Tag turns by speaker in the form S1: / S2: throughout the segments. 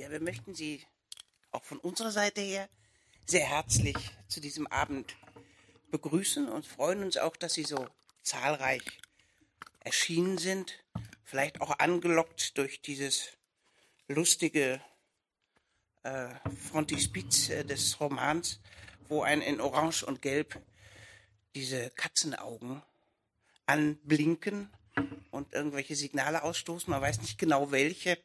S1: Ja, wir möchten Sie auch von unserer Seite her sehr herzlich zu diesem Abend begrüßen und freuen uns auch, dass Sie so zahlreich erschienen sind. Vielleicht auch angelockt durch dieses lustige äh, Frontispiz äh, des Romans, wo ein in Orange und Gelb diese Katzenaugen anblinken und irgendwelche Signale ausstoßen. Man weiß nicht genau welche.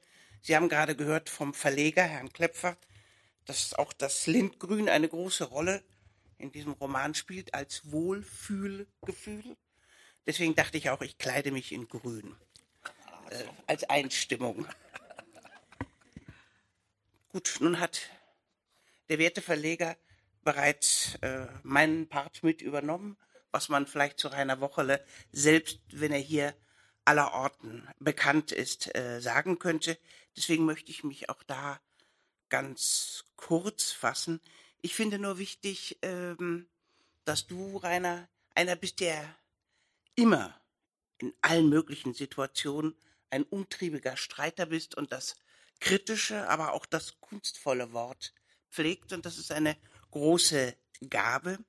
S1: Sie haben gerade gehört vom Verleger, Herrn Klepfer, dass auch das Lindgrün eine große Rolle in diesem Roman spielt als Wohlfühlgefühl. Deswegen dachte ich auch, ich kleide mich in Grün äh, als Einstimmung. Gut, nun hat der werte Verleger bereits äh, meinen Part mit übernommen, was man vielleicht zu Rainer Wochele, selbst wenn er hier aller Orten bekannt ist, äh, sagen könnte. Deswegen möchte ich mich auch da ganz kurz fassen. Ich finde nur wichtig, ähm, dass du, Rainer, einer bist, der immer in allen möglichen Situationen ein umtriebiger Streiter bist und das kritische, aber auch das kunstvolle Wort pflegt. Und das ist eine große Gabe.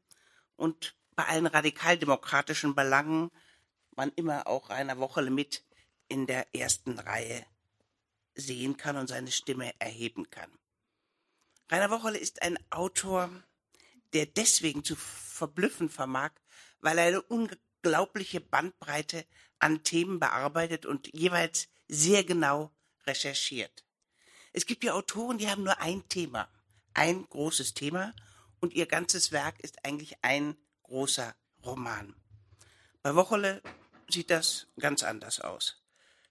S1: Und bei allen radikaldemokratischen Belangen man immer auch Rainer Wochele mit in der ersten Reihe sehen kann und seine Stimme erheben kann. Rainer Wochele ist ein Autor, der deswegen zu verblüffen vermag, weil er eine unglaubliche Bandbreite an Themen bearbeitet und jeweils sehr genau recherchiert. Es gibt ja Autoren, die haben nur ein Thema, ein großes Thema und ihr ganzes Werk ist eigentlich ein großer Roman. Bei Wochele sieht das ganz anders aus.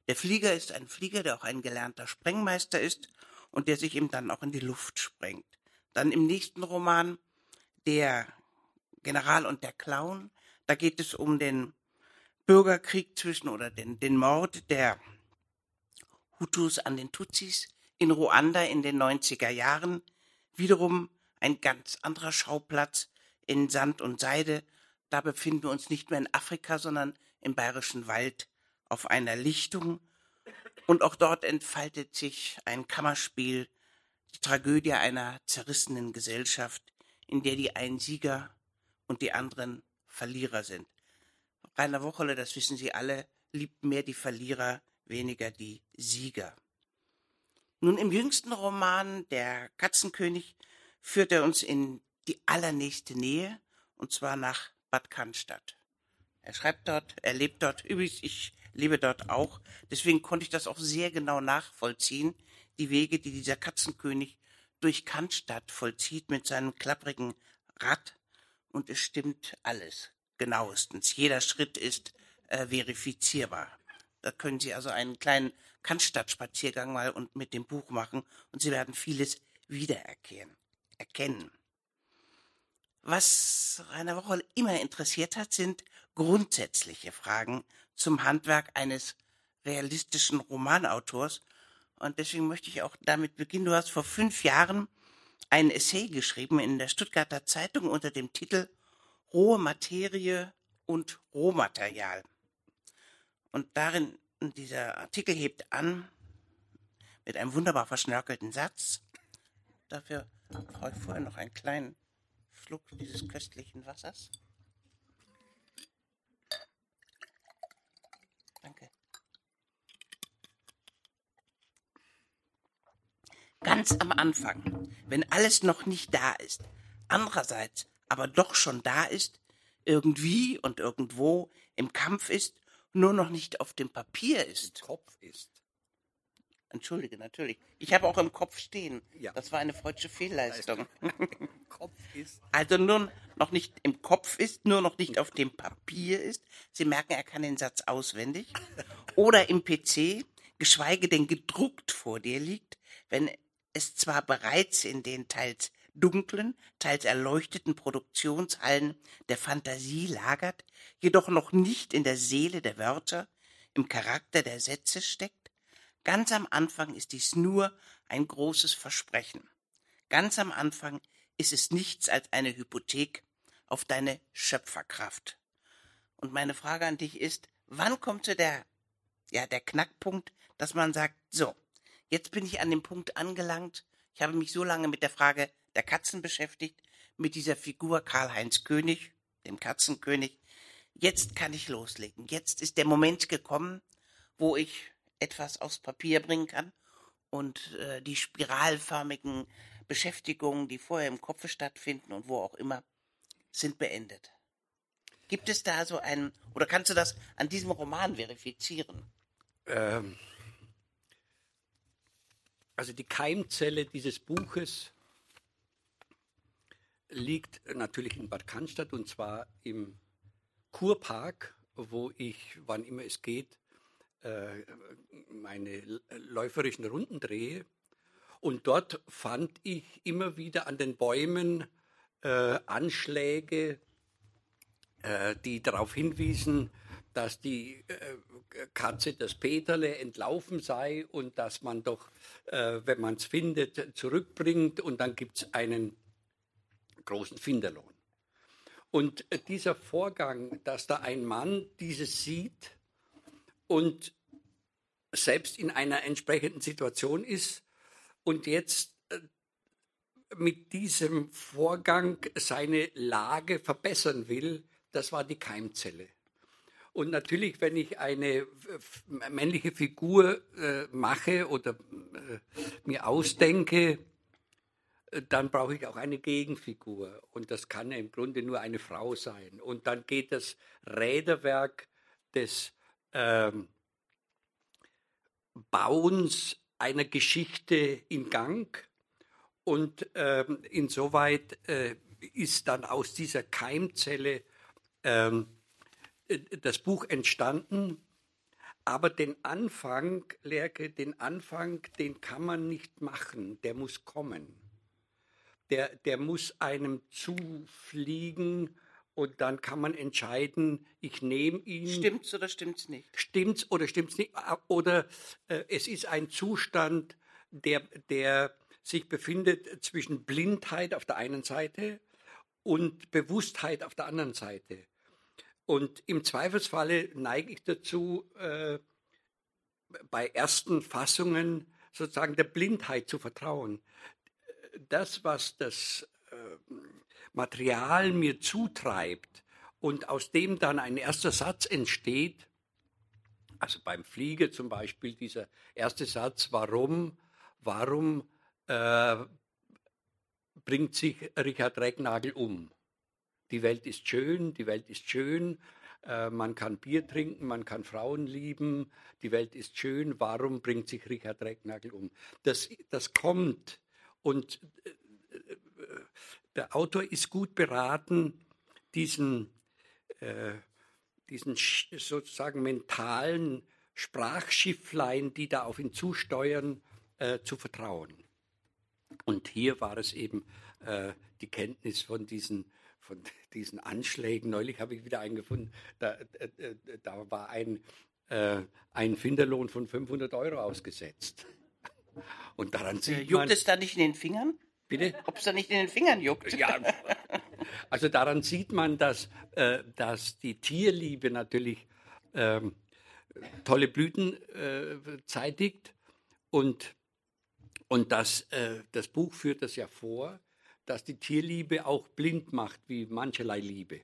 S1: Der Flieger ist ein Flieger, der auch ein gelernter Sprengmeister ist und der sich eben dann auch in die Luft sprengt. Dann im nächsten Roman Der General und der Clown. Da geht es um den Bürgerkrieg zwischen oder den, den Mord der Hutus an den Tutsis in Ruanda in den 90er Jahren. Wiederum ein ganz anderer Schauplatz in Sand und Seide. Da befinden wir uns nicht mehr in Afrika, sondern im bayerischen Wald auf einer Lichtung. Und auch dort entfaltet sich ein Kammerspiel, die Tragödie einer zerrissenen Gesellschaft, in der die einen Sieger und die anderen Verlierer sind. Rainer Wochele, das wissen Sie alle, liebt mehr die Verlierer, weniger die Sieger. Nun im jüngsten Roman Der Katzenkönig führt er uns in die allernächste Nähe, und zwar nach Bad Cannstatt. Er schreibt dort, er lebt dort. Übrigens, ich lebe dort auch. Deswegen konnte ich das auch sehr genau nachvollziehen. Die Wege, die dieser Katzenkönig durch Cannstatt vollzieht mit seinem klapprigen Rad. Und es stimmt alles genauestens. Jeder Schritt ist äh, verifizierbar. Da können Sie also einen kleinen Cannstatt-Spaziergang mal und mit dem Buch machen und Sie werden vieles wiedererkennen. Erkennen. Was Rainer Wochel immer interessiert hat, sind grundsätzliche Fragen zum Handwerk eines realistischen Romanautors. Und deswegen möchte ich auch damit beginnen. Du hast vor fünf Jahren ein Essay geschrieben in der Stuttgarter Zeitung unter dem Titel Rohe Materie und Rohmaterial. Und darin, dieser Artikel hebt an mit einem wunderbar verschnörkelten Satz. Dafür brauche ich vorher noch einen kleinen Schluck dieses köstlichen Wassers. Danke. Ganz am Anfang, wenn alles noch nicht da ist, andererseits aber doch schon da ist, irgendwie und irgendwo im Kampf ist, nur noch nicht auf dem Papier ist.
S2: Kopf ist.
S1: Entschuldige, natürlich. Ich habe auch im Kopf stehen.
S2: Ja.
S1: Das war eine freudsche Fehlleistung.
S2: Kopf ist.
S1: Also nur noch nicht im Kopf ist, nur noch nicht auf dem Papier ist. Sie merken, er kann den Satz auswendig. Oder im PC, geschweige denn gedruckt vor dir liegt, wenn es zwar bereits in den teils dunklen, teils erleuchteten Produktionshallen der Fantasie lagert, jedoch noch nicht in der Seele der Wörter, im Charakter der Sätze steckt, Ganz am Anfang ist dies nur ein großes Versprechen. Ganz am Anfang ist es nichts als eine Hypothek auf deine Schöpferkraft. Und meine Frage an dich ist, wann kommt so der, ja, der Knackpunkt, dass man sagt, so, Jetzt bin ich an dem Punkt angelangt. Ich habe mich so lange mit der Frage der Katzen beschäftigt, mit dieser Figur Karl-Heinz König, dem Katzenkönig. Jetzt kann ich loslegen. Jetzt ist der Moment gekommen, wo ich etwas aufs Papier bringen kann und äh, die spiralförmigen Beschäftigungen, die vorher im Kopf stattfinden und wo auch immer, sind beendet. Gibt es da so einen, oder kannst du das an diesem Roman verifizieren?
S3: Ähm, also die Keimzelle dieses Buches liegt natürlich in Bad Cannstatt und zwar im Kurpark, wo ich, wann immer es geht, äh, meine läuferischen Runden drehe. Und dort fand ich immer wieder an den Bäumen äh, Anschläge, äh, die darauf hinwiesen, dass die äh, Katze, das Peterle, entlaufen sei und dass man doch, äh, wenn man es findet, zurückbringt und dann gibt es einen großen Finderlohn. Und äh, dieser Vorgang, dass da ein Mann dieses sieht und selbst in einer entsprechenden Situation ist und jetzt äh, mit diesem Vorgang seine Lage verbessern will, das war die Keimzelle. Und natürlich, wenn ich eine männliche Figur äh, mache oder äh, mir ausdenke, äh, dann brauche ich auch eine Gegenfigur. Und das kann ja im Grunde nur eine Frau sein. Und dann geht das Räderwerk des ähm, Bauens einer Geschichte in Gang. Und ähm, insoweit äh, ist dann aus dieser Keimzelle ähm, äh, das Buch entstanden, aber den Anfang, Lerke, den Anfang, den kann man nicht machen, der muss kommen. Der, der muss einem zufliegen und dann kann man entscheiden, ich nehme ihn.
S1: Stimmt's oder stimmt's nicht?
S3: Stimmt's oder stimmt's nicht? Oder äh, es ist ein Zustand, der, der sich befindet zwischen Blindheit auf der einen Seite und Bewusstheit auf der anderen Seite. Und im Zweifelsfalle neige ich dazu, äh, bei ersten Fassungen sozusagen der Blindheit zu vertrauen. Das, was das äh, Material mir zutreibt und aus dem dann ein erster Satz entsteht, also beim Fliege zum Beispiel dieser erste Satz, warum, warum äh, bringt sich Richard Recknagel um? Die Welt ist schön, die Welt ist schön, äh, man kann Bier trinken, man kann Frauen lieben, die Welt ist schön, warum bringt sich Richard Recknagel um? Das, das kommt und äh, der Autor ist gut beraten, diesen, äh, diesen sozusagen mentalen Sprachschifflein, die da auf ihn zusteuern, äh, zu vertrauen. Und hier war es eben äh, die Kenntnis von diesen von diesen Anschlägen. Neulich habe ich wieder einen gefunden, da, äh, äh, da war ein, äh, ein Finderlohn von 500 Euro ausgesetzt. Und daran sieht
S1: Juckt
S3: man,
S1: es da nicht in den Fingern?
S3: Bitte?
S1: Ob es da nicht in den Fingern juckt?
S3: Ja, also daran sieht man, dass, äh, dass die Tierliebe natürlich ähm, tolle Blüten äh, zeitigt und, und das, äh, das Buch führt das ja vor, dass die Tierliebe auch blind macht, wie mancherlei Liebe.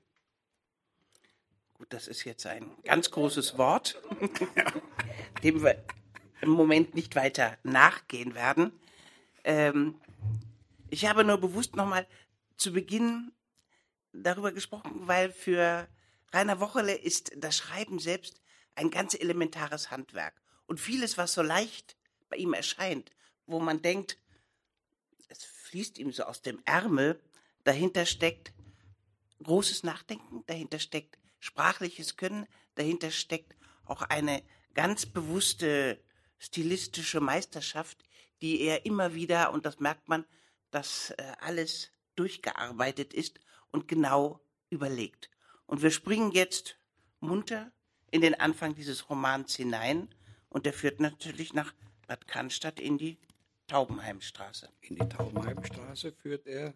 S1: Gut, das ist jetzt ein ganz großes Wort, dem wir im Moment nicht weiter nachgehen werden. Ähm, ich habe nur bewusst nochmal zu Beginn darüber gesprochen, weil für Rainer Wochele ist das Schreiben selbst ein ganz elementares Handwerk. Und vieles, was so leicht bei ihm erscheint, wo man denkt, fließt ihm so aus dem Ärmel. Dahinter steckt großes Nachdenken, dahinter steckt sprachliches Können, dahinter steckt auch eine ganz bewusste stilistische Meisterschaft, die er immer wieder, und das merkt man, dass äh, alles durchgearbeitet ist und genau überlegt. Und wir springen jetzt munter in den Anfang dieses Romans hinein und der führt natürlich nach Bad Cannstatt in die Taubenheimstraße.
S3: In die Taubenheimstraße führt er.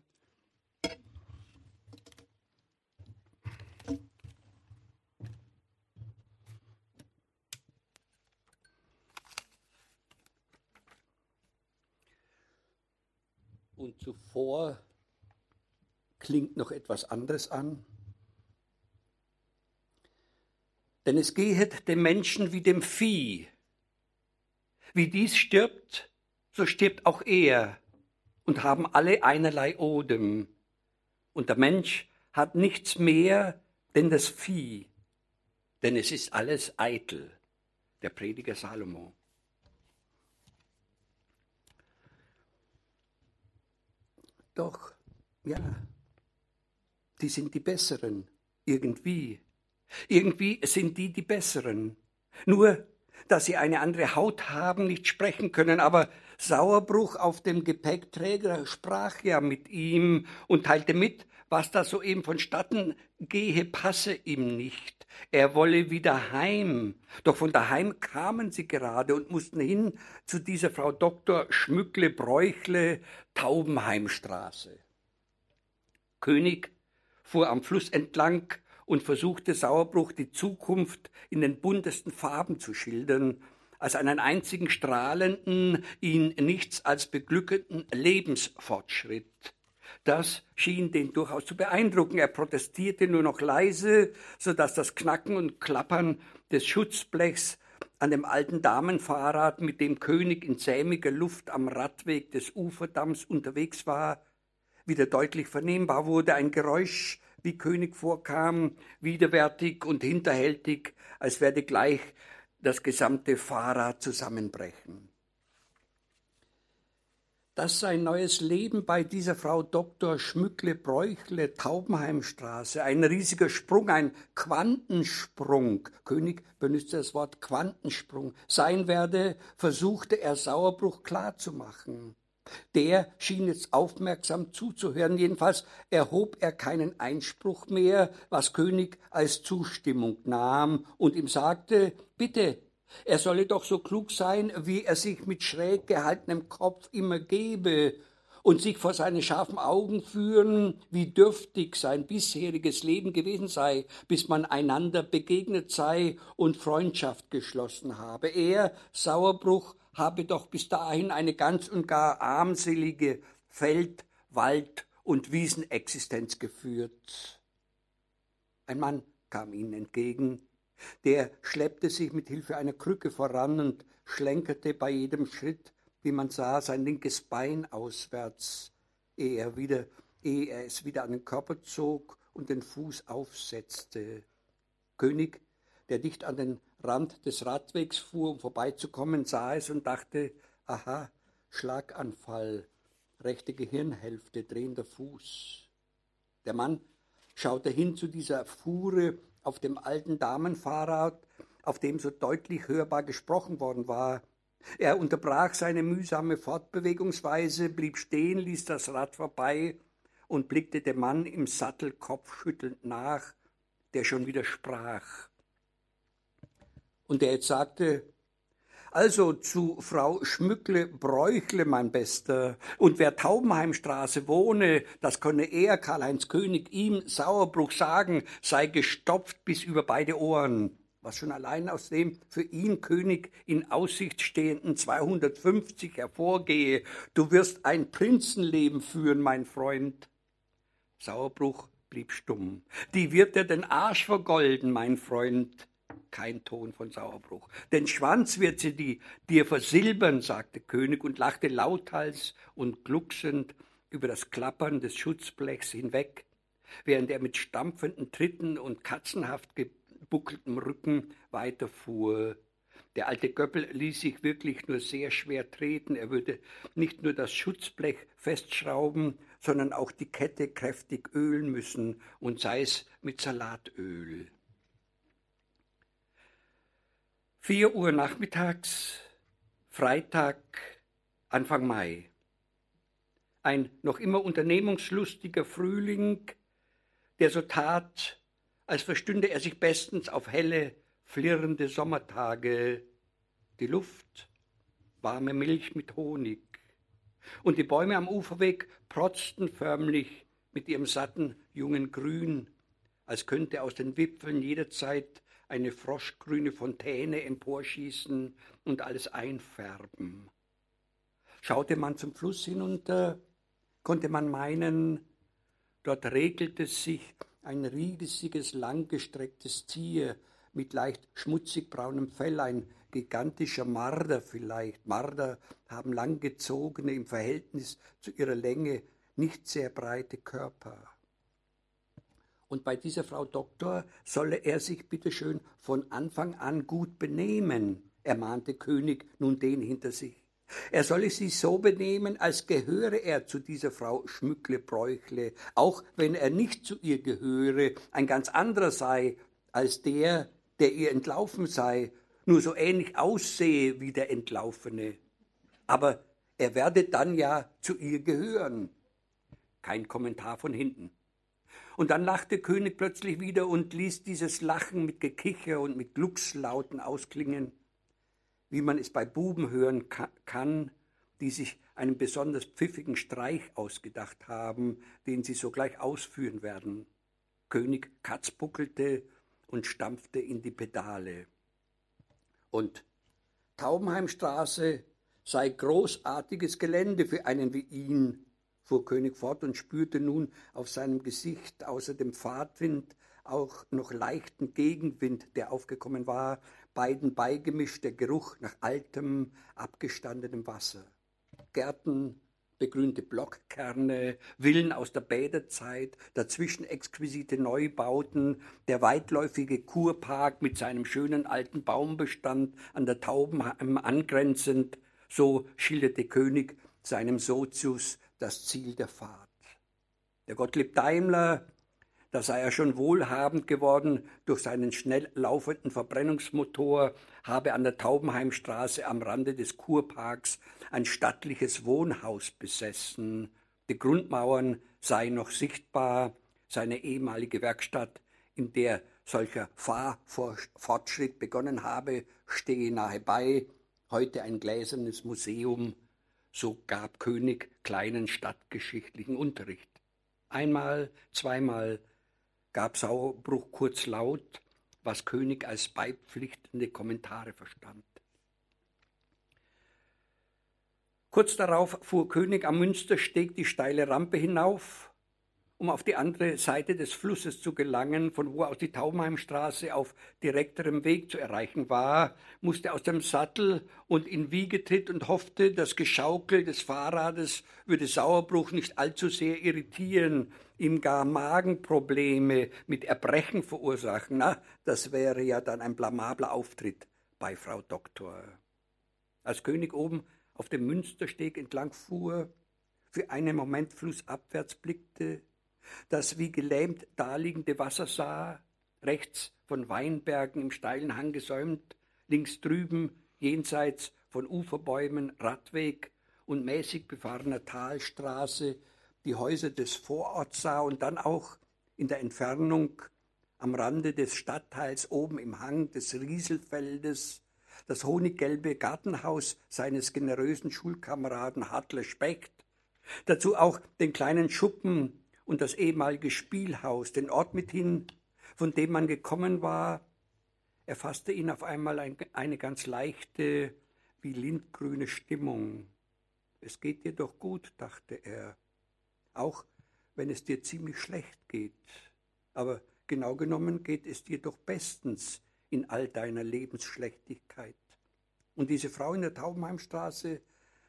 S3: Und zuvor klingt noch etwas anderes an. Denn es gehet dem Menschen wie dem Vieh. Wie dies stirbt, so stirbt auch er und haben alle einerlei Odem. Und der Mensch hat nichts mehr denn das Vieh, denn es ist alles eitel. Der Prediger Salomo. Doch, ja, die sind die Besseren, irgendwie. Irgendwie sind die die Besseren. Nur, dass sie eine andere Haut haben, nicht sprechen können, aber Sauerbruch auf dem Gepäckträger sprach ja mit ihm und teilte mit, was da soeben vonstatten gehe, passe ihm nicht. Er wolle wieder heim. Doch von daheim kamen sie gerade und mussten hin zu dieser Frau Doktor Schmückle Bräuchle Taubenheimstraße. König fuhr am Fluss entlang und versuchte Sauerbruch die Zukunft in den buntesten Farben zu schildern, als einen einzigen strahlenden, ihn nichts als beglückenden Lebensfortschritt. Das schien den durchaus zu beeindrucken. Er protestierte nur noch leise, so dass das Knacken und Klappern des Schutzblechs an dem alten Damenfahrrad, mit dem König in sämiger Luft am Radweg des Uferdamms unterwegs war, wieder deutlich vernehmbar wurde. Ein Geräusch, wie König vorkam, widerwärtig und hinterhältig, als werde gleich das gesamte Fahrrad zusammenbrechen. Dass sein neues Leben bei dieser Frau Dr. Schmückle-Bräuchle, Taubenheimstraße, ein riesiger Sprung, ein Quantensprung, König benutzt das Wort Quantensprung, sein werde, versuchte er Sauerbruch klarzumachen. Der schien jetzt aufmerksam zuzuhören, jedenfalls erhob er keinen Einspruch mehr, was König als Zustimmung nahm und ihm sagte, bitte, er solle doch so klug sein, wie er sich mit schräg gehaltenem Kopf immer gebe und sich vor seine scharfen Augen führen, wie dürftig sein bisheriges Leben gewesen sei, bis man einander begegnet sei und Freundschaft geschlossen habe. Er, Sauerbruch, habe doch bis dahin eine ganz und gar armselige Feld-, Wald- und Wiesenexistenz geführt. Ein Mann kam ihnen entgegen, der schleppte sich mit Hilfe einer Krücke voran und schlenkerte bei jedem Schritt, wie man sah, sein linkes Bein auswärts, ehe er, wieder, ehe er es wieder an den Körper zog und den Fuß aufsetzte. König, der dicht an den Rand des Radwegs fuhr, um vorbeizukommen, sah es und dachte, aha, Schlaganfall, rechte Gehirnhälfte, drehender Fuß. Der Mann schaute hin zu dieser Fuhre auf dem alten Damenfahrrad, auf dem so deutlich hörbar gesprochen worden war. Er unterbrach seine mühsame Fortbewegungsweise, blieb stehen, ließ das Rad vorbei und blickte dem Mann im Sattel kopfschüttelnd nach, der schon wieder sprach und der jetzt sagte, also zu Frau Schmückle-Bräuchle, mein Bester, und wer Taubenheimstraße wohne, das könne er, Karl-Heinz König, ihm Sauerbruch sagen, sei gestopft bis über beide Ohren. Was schon allein aus dem für ihn König in Aussicht stehenden 250 hervorgehe. Du wirst ein Prinzenleben führen, mein Freund. Sauerbruch blieb stumm. Die wird dir den Arsch vergolden, mein Freund kein Ton von Sauerbruch. Den Schwanz wird sie die, dir versilbern, sagte König und lachte lauthals und glucksend über das Klappern des Schutzblechs hinweg, während er mit stampfenden Tritten und katzenhaft gebuckeltem Rücken weiterfuhr. Der alte Göppel ließ sich wirklich nur sehr schwer treten. Er würde nicht nur das Schutzblech festschrauben, sondern auch die Kette kräftig ölen müssen, und sei es mit Salatöl. Vier Uhr nachmittags, Freitag, Anfang Mai. Ein noch immer unternehmungslustiger Frühling, der so tat, als verstünde er sich bestens auf helle, flirrende Sommertage. Die Luft, warme Milch mit Honig. Und die Bäume am Uferweg protzten förmlich mit ihrem satten, jungen Grün, als könnte aus den Wipfeln jederzeit eine froschgrüne Fontäne emporschießen und alles einfärben. Schaute man zum Fluss hinunter, konnte man meinen, dort regelte sich ein riesiges, langgestrecktes Tier mit leicht schmutzig braunem Fell, ein gigantischer Marder vielleicht. Marder haben langgezogene, im Verhältnis zu ihrer Länge nicht sehr breite Körper. Und bei dieser Frau Doktor solle er sich bitteschön von Anfang an gut benehmen, ermahnte König nun den hinter sich. Er solle sich so benehmen, als gehöre er zu dieser Frau Schmückle Bräuchle, auch wenn er nicht zu ihr gehöre, ein ganz anderer sei als der, der ihr entlaufen sei, nur so ähnlich aussehe wie der Entlaufene. Aber er werde dann ja zu ihr gehören. Kein Kommentar von hinten. Und dann lachte König plötzlich wieder und ließ dieses Lachen mit Gekicher und mit Gluckslauten ausklingen, wie man es bei Buben hören kann, die sich einen besonders pfiffigen Streich ausgedacht haben, den sie sogleich ausführen werden. König katzbuckelte und stampfte in die Pedale. Und Taubenheimstraße sei großartiges Gelände für einen wie ihn, fuhr König fort und spürte nun auf seinem Gesicht außer dem Fahrtwind auch noch leichten Gegenwind, der aufgekommen war, beiden beigemischt der Geruch nach altem, abgestandenem Wasser. Gärten, begrünte Blockkerne, Villen aus der Bäderzeit, dazwischen exquisite Neubauten, der weitläufige Kurpark mit seinem schönen alten Baumbestand an der Taubenheim angrenzend, so schilderte König seinem Sozius das Ziel der Fahrt. Der Gottlieb Daimler, da sei er schon wohlhabend geworden durch seinen schnell laufenden Verbrennungsmotor, habe an der Taubenheimstraße am Rande des Kurparks ein stattliches Wohnhaus besessen. Die Grundmauern seien noch sichtbar, seine ehemalige Werkstatt, in der solcher Fahrfortschritt begonnen habe, stehe nahe bei, heute ein gläsernes Museum so gab König kleinen stadtgeschichtlichen Unterricht. Einmal, zweimal gab Sauerbruch kurz laut, was König als beipflichtende Kommentare verstand. Kurz darauf fuhr König am Münstersteg die steile Rampe hinauf, um auf die andere Seite des Flusses zu gelangen, von wo aus die Taubenheimstraße auf direkterem Weg zu erreichen war, musste aus dem Sattel und in Wiegetritt und hoffte, das Geschaukel des Fahrrades würde Sauerbruch nicht allzu sehr irritieren, ihm gar Magenprobleme mit Erbrechen verursachen. Na, das wäre ja dann ein blamabler Auftritt bei Frau Doktor. Als König oben auf dem Münstersteg entlang fuhr, für einen Moment flussabwärts blickte, das wie gelähmt daliegende Wasser sah, rechts von Weinbergen im steilen Hang gesäumt, links drüben, jenseits von Uferbäumen, Radweg und mäßig befahrener Talstraße, die Häuser des Vororts sah und dann auch in der Entfernung am Rande des Stadtteils oben im Hang des Rieselfeldes das honiggelbe Gartenhaus seines generösen Schulkameraden Hartle Specht, dazu auch den kleinen Schuppen und das ehemalige Spielhaus, den Ort mithin, von dem man gekommen war, erfasste ihn auf einmal ein, eine ganz leichte, wie lindgrüne Stimmung. Es geht dir doch gut, dachte er, auch wenn es dir ziemlich schlecht geht. Aber genau genommen geht es dir doch bestens in all deiner Lebensschlechtigkeit. Und diese Frau in der Taubenheimstraße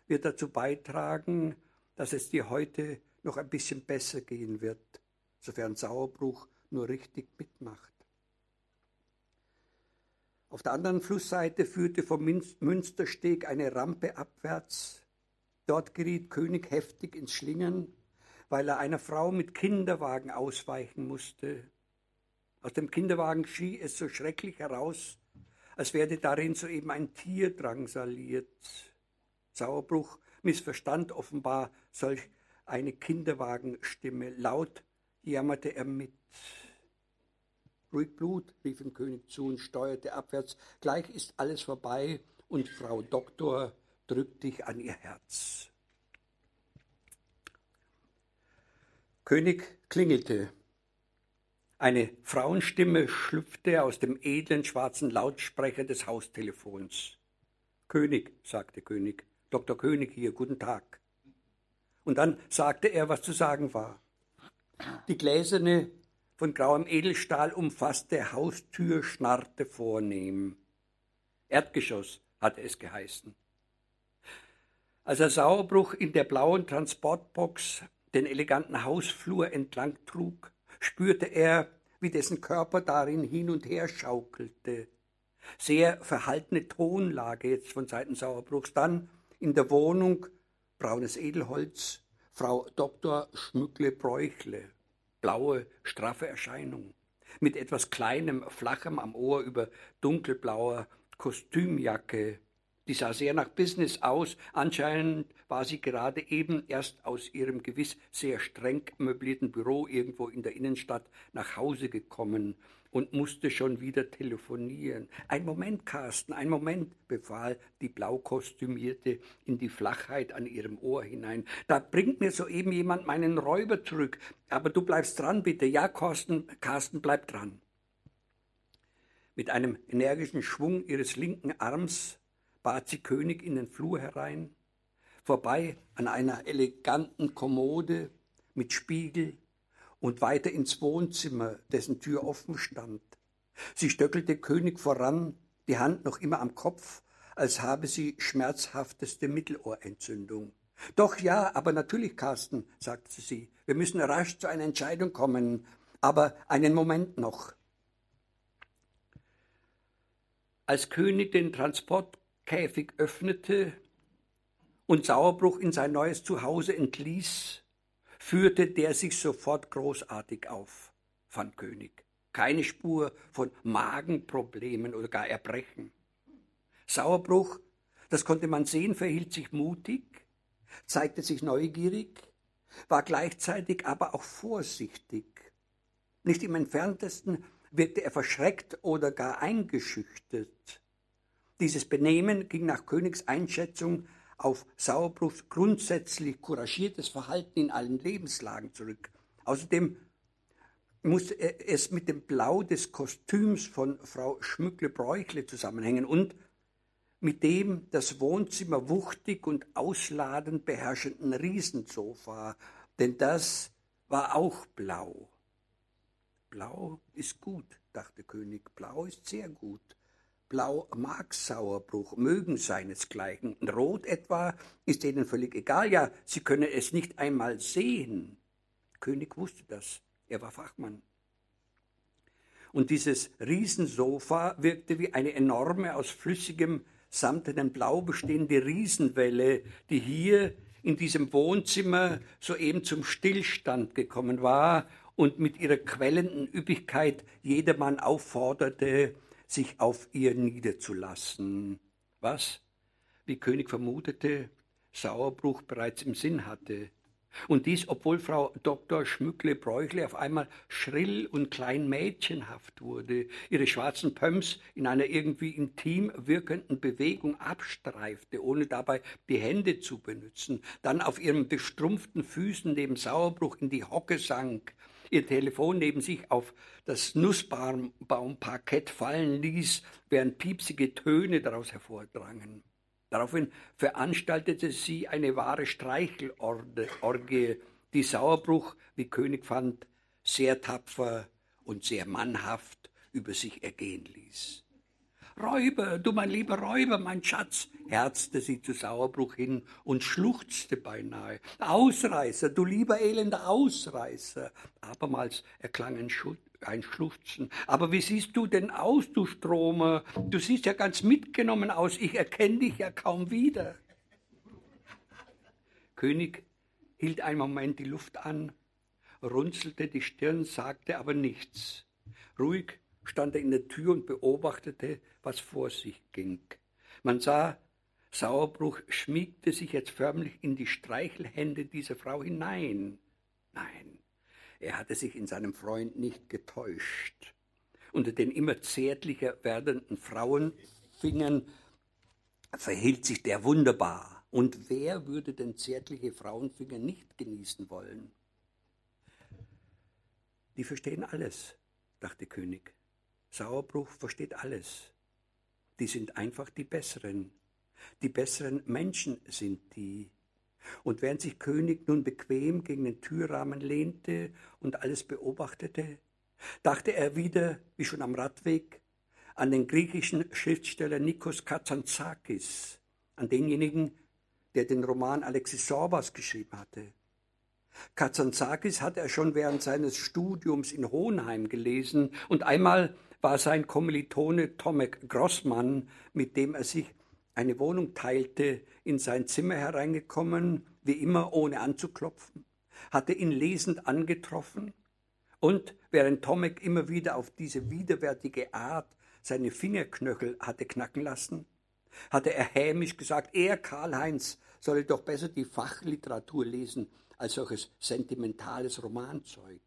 S3: wird dazu beitragen, dass es dir heute noch ein bisschen besser gehen wird, sofern Sauerbruch nur richtig mitmacht. Auf der anderen Flussseite führte vom Münstersteg eine Rampe abwärts. Dort geriet König heftig ins Schlingern, weil er einer Frau mit Kinderwagen ausweichen musste. Aus dem Kinderwagen schrie es so schrecklich heraus, als werde darin soeben ein Tier drangsaliert. Sauerbruch missverstand offenbar solch eine Kinderwagenstimme. Laut jammerte er mit. Ruhig Blut, rief dem König zu und steuerte abwärts. Gleich ist alles vorbei und Frau Doktor drückt dich an ihr Herz. König klingelte. Eine Frauenstimme schlüpfte aus dem edlen schwarzen Lautsprecher des Haustelefons. König, sagte König, Dr. König hier, guten Tag Und dann sagte er, was zu sagen war. Die gläserne, von grauem Edelstahl umfasste Haustür schnarrte vornehm. Erdgeschoss hatte es geheißen. Als er Sauerbruch in der blauen Transportbox den eleganten Hausflur entlang trug, spürte er, wie dessen Körper darin hin und her schaukelte. Sehr verhaltene Tonlage jetzt von Seiten Sauerbruchs. Dann in der Wohnung braunes Edelholz, Frau Dr. Schmückle-Bräuchle, blaue, straffe Erscheinung, mit etwas kleinem, flachem am Ohr über dunkelblauer Kostümjacke, die sah sehr nach Business aus. Anscheinend war sie gerade eben erst aus ihrem gewiss sehr streng möblierten Büro irgendwo in der Innenstadt nach Hause gekommen und musste schon wieder telefonieren. Ein Moment, Carsten, ein Moment, befahl die Blaukostümierte in die Flachheit an ihrem Ohr hinein. Da bringt mir soeben jemand meinen Räuber zurück. Aber du bleibst dran, bitte. Ja, Carsten, Carsten, bleib dran. Mit einem energischen Schwung ihres linken Arms bat sie König in den Flur herein, vorbei an einer eleganten Kommode mit Spiegel und weiter ins Wohnzimmer, dessen Tür offen stand. Sie stöckelte König voran, die Hand noch immer am Kopf, als habe sie schmerzhafteste Mittelohrentzündung. Doch ja, aber natürlich, Carsten, sagte sie, wir müssen rasch zu einer Entscheidung kommen, aber einen Moment noch. Als König den Transport Käfig öffnete und Sauerbruch in sein neues Zuhause entließ, führte der sich sofort großartig auf, fand König. Keine Spur von Magenproblemen oder gar Erbrechen. Sauerbruch, das konnte man sehen, verhielt sich mutig, zeigte sich neugierig, war gleichzeitig aber auch vorsichtig. Nicht im entferntesten wirkte er verschreckt oder gar eingeschüchtert. Dieses Benehmen ging nach Königs Einschätzung auf Sauerbruchs grundsätzlich couragiertes Verhalten in allen Lebenslagen zurück. Außerdem muss es mit dem Blau des Kostüms von Frau Schmückle-Bräuchle zusammenhängen und mit dem das Wohnzimmer wuchtig und ausladend beherrschenden Riesensofa, denn das war auch blau. Blau ist gut, dachte König, blau ist sehr gut. Blau mag Sauerbruch, mögen seinesgleichen. Rot etwa ist ihnen völlig egal, ja, sie können es nicht einmal sehen. König wusste das, er war Fachmann. Und dieses Riesensofa wirkte wie eine enorme, aus flüssigem, samtenen Blau bestehende Riesenwelle, die hier in diesem Wohnzimmer soeben zum Stillstand gekommen war und mit ihrer quellenden Üppigkeit jedermann aufforderte, sich auf ihr niederzulassen, was, wie König vermutete, Sauerbruch bereits im Sinn hatte. Und dies, obwohl Frau Dr. Schmückle-Bräuchle auf einmal schrill und klein mädchenhaft wurde, ihre schwarzen Pumps in einer irgendwie intim wirkenden Bewegung abstreifte, ohne dabei die Hände zu benutzen, dann auf ihren bestrumpften Füßen neben Sauerbruch in die Hocke sank, ihr Telefon neben sich auf das Nussbaumparkett fallen ließ, während piepsige Töne daraus hervordrangen. Daraufhin veranstaltete sie eine wahre Streichelorgie, die Sauerbruch, wie König fand, sehr tapfer und sehr mannhaft über sich ergehen ließ. Räuber, du mein lieber Räuber, mein Schatz, herzte sie zu Sauerbruch hin und schluchzte beinahe. Ausreißer, du lieber elender Ausreißer. Abermals erklang ein, Schu ein Schluchzen. Aber wie siehst du denn aus, du Stromer? Du siehst ja ganz mitgenommen aus. Ich erkenne dich ja kaum wieder. König hielt einen Moment die Luft an, runzelte die Stirn, sagte aber nichts. Ruhig stand er in der Tür und beobachtete, was vor sich ging. Man sah, Sauerbruch schmiegte sich jetzt förmlich in die Streichelhände dieser Frau hinein. Nein, er hatte sich in seinem Freund nicht getäuscht. Unter den immer zärtlicher werdenden Frauenfingern verhielt sich der wunderbar. Und wer würde denn zärtliche Frauenfinger nicht genießen wollen? Die verstehen alles, dachte König. Sauerbruch versteht alles. Die sind einfach die Besseren. Die besseren Menschen sind die. Und während sich König nun bequem gegen den Türrahmen lehnte und alles beobachtete, dachte er wieder, wie schon am Radweg, an den griechischen Schriftsteller Nikos Kazantzakis, an denjenigen, der den Roman Alexis Sorbas geschrieben hatte. Kazantzakis hatte er schon während seines Studiums in Hohenheim gelesen und einmal war sein Kommilitone Tomek Grossmann, mit dem er sich eine Wohnung teilte, in sein Zimmer hereingekommen, wie immer ohne anzuklopfen, hatte ihn lesend angetroffen und, während Tomek immer wieder auf diese widerwärtige Art seine Fingerknöchel hatte knacken lassen, hatte er hämisch gesagt, er, Karl-Heinz, solle doch besser die Fachliteratur lesen als solches sentimentales Romanzeug,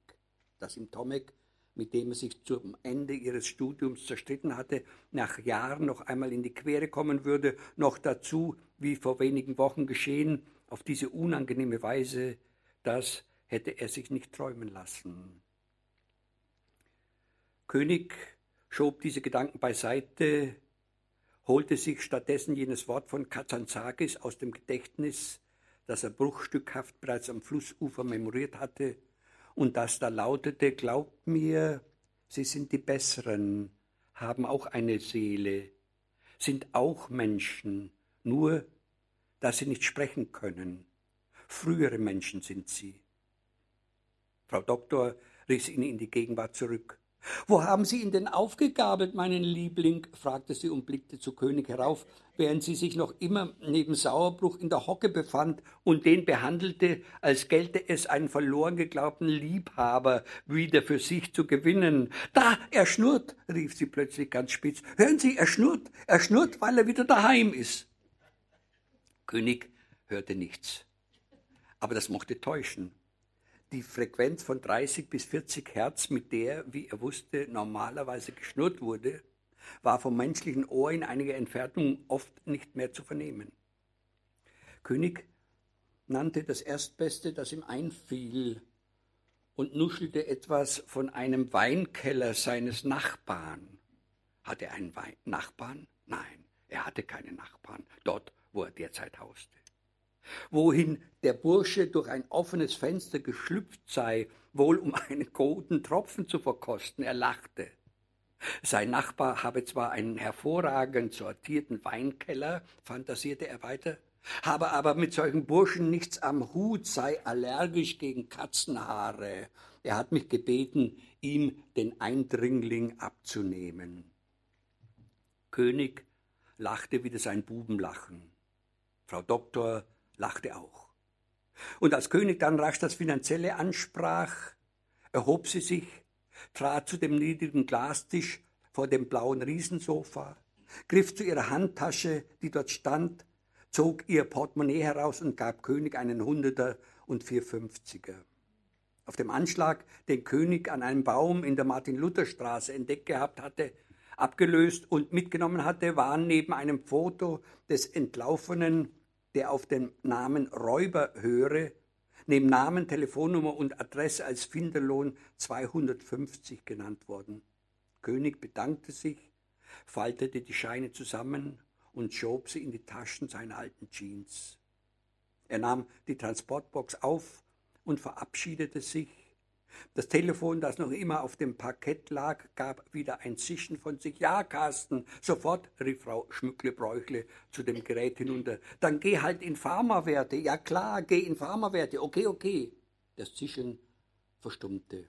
S3: das ihm Tomek, mit dem er sich zum Ende ihres Studiums zerstritten hatte, nach Jahren noch einmal in die Quere kommen würde, noch dazu, wie vor wenigen Wochen geschehen, auf diese unangenehme Weise, das hätte er sich nicht träumen lassen. König schob diese Gedanken beiseite, holte sich stattdessen jenes Wort von Kazantzakis aus dem Gedächtnis, das er bruchstückhaft bereits am Flussufer memoriert hatte, und das da lautete, Glaubt mir, sie sind die Besseren, haben auch eine Seele, sind auch Menschen, nur dass sie nicht sprechen können. Frühere Menschen sind sie. Frau Doktor riss ihn in die Gegenwart zurück. Wo haben Sie ihn denn aufgegabelt, meinen Liebling? fragte sie und blickte zu König herauf, während sie sich noch immer neben Sauerbruch in der Hocke befand und den behandelte, als gelte es einen verloren geglaubten Liebhaber wieder für sich zu gewinnen. Da, er schnurrt, rief sie plötzlich ganz spitz. Hören Sie, er schnurrt, er schnurrt, weil er wieder daheim ist. König hörte nichts. Aber das mochte täuschen die Frequenz von 30 bis 40 Hertz, mit der, wie er wusste, normalerweise geschnurrt wurde, war vom menschlichen Ohr in einiger Entfernung oft nicht mehr zu vernehmen. König nannte das Erstbeste, das ihm einfiel, und nuschelte etwas von einem Weinkeller seines Nachbarn. Hatte er einen Wein Nachbarn? Nein, er hatte keine Nachbarn, dort, wo er derzeit hauste wohin der Bursche durch ein offenes Fenster geschlüpft sei, wohl um einen golden Tropfen zu verkosten. Er lachte. Sein Nachbar habe zwar einen hervorragend sortierten Weinkeller, fantasierte er weiter, habe aber mit solchen Burschen nichts am Hut, sei allergisch gegen Katzenhaare. Er hat mich gebeten, ihm den Eindringling abzunehmen. König lachte wieder sein Bubenlachen. Frau Doktor lachte auch. Und als König dann rasch das Finanzielle ansprach, erhob sie sich, trat zu dem niedrigen Glastisch vor dem blauen Riesensofa, griff zu ihrer Handtasche, die dort stand, zog ihr Portemonnaie heraus und gab König einen Hunderter und vier Fünfziger. Auf dem Anschlag, den König an einem Baum in der Martin-Luther-Straße entdeckt gehabt hatte, abgelöst und mitgenommen hatte, waren neben einem Foto des entlaufenen der auf den Namen Räuber höre, neben Namen, Telefonnummer und Adresse als Finderlohn 250 genannt worden. König bedankte sich, faltete die Scheine zusammen und schob sie in die Taschen seiner alten Jeans. Er nahm die Transportbox auf und verabschiedete sich, das Telefon, das noch immer auf dem Parkett lag, gab wieder ein Zischen von sich. Ja, Carsten, sofort, rief Frau Schmückle-Bräuchle zu dem Gerät hinunter. Dann geh halt in Pharmawerte. Ja klar, geh in Pharmawerte. Okay, okay. Das Zischen verstummte.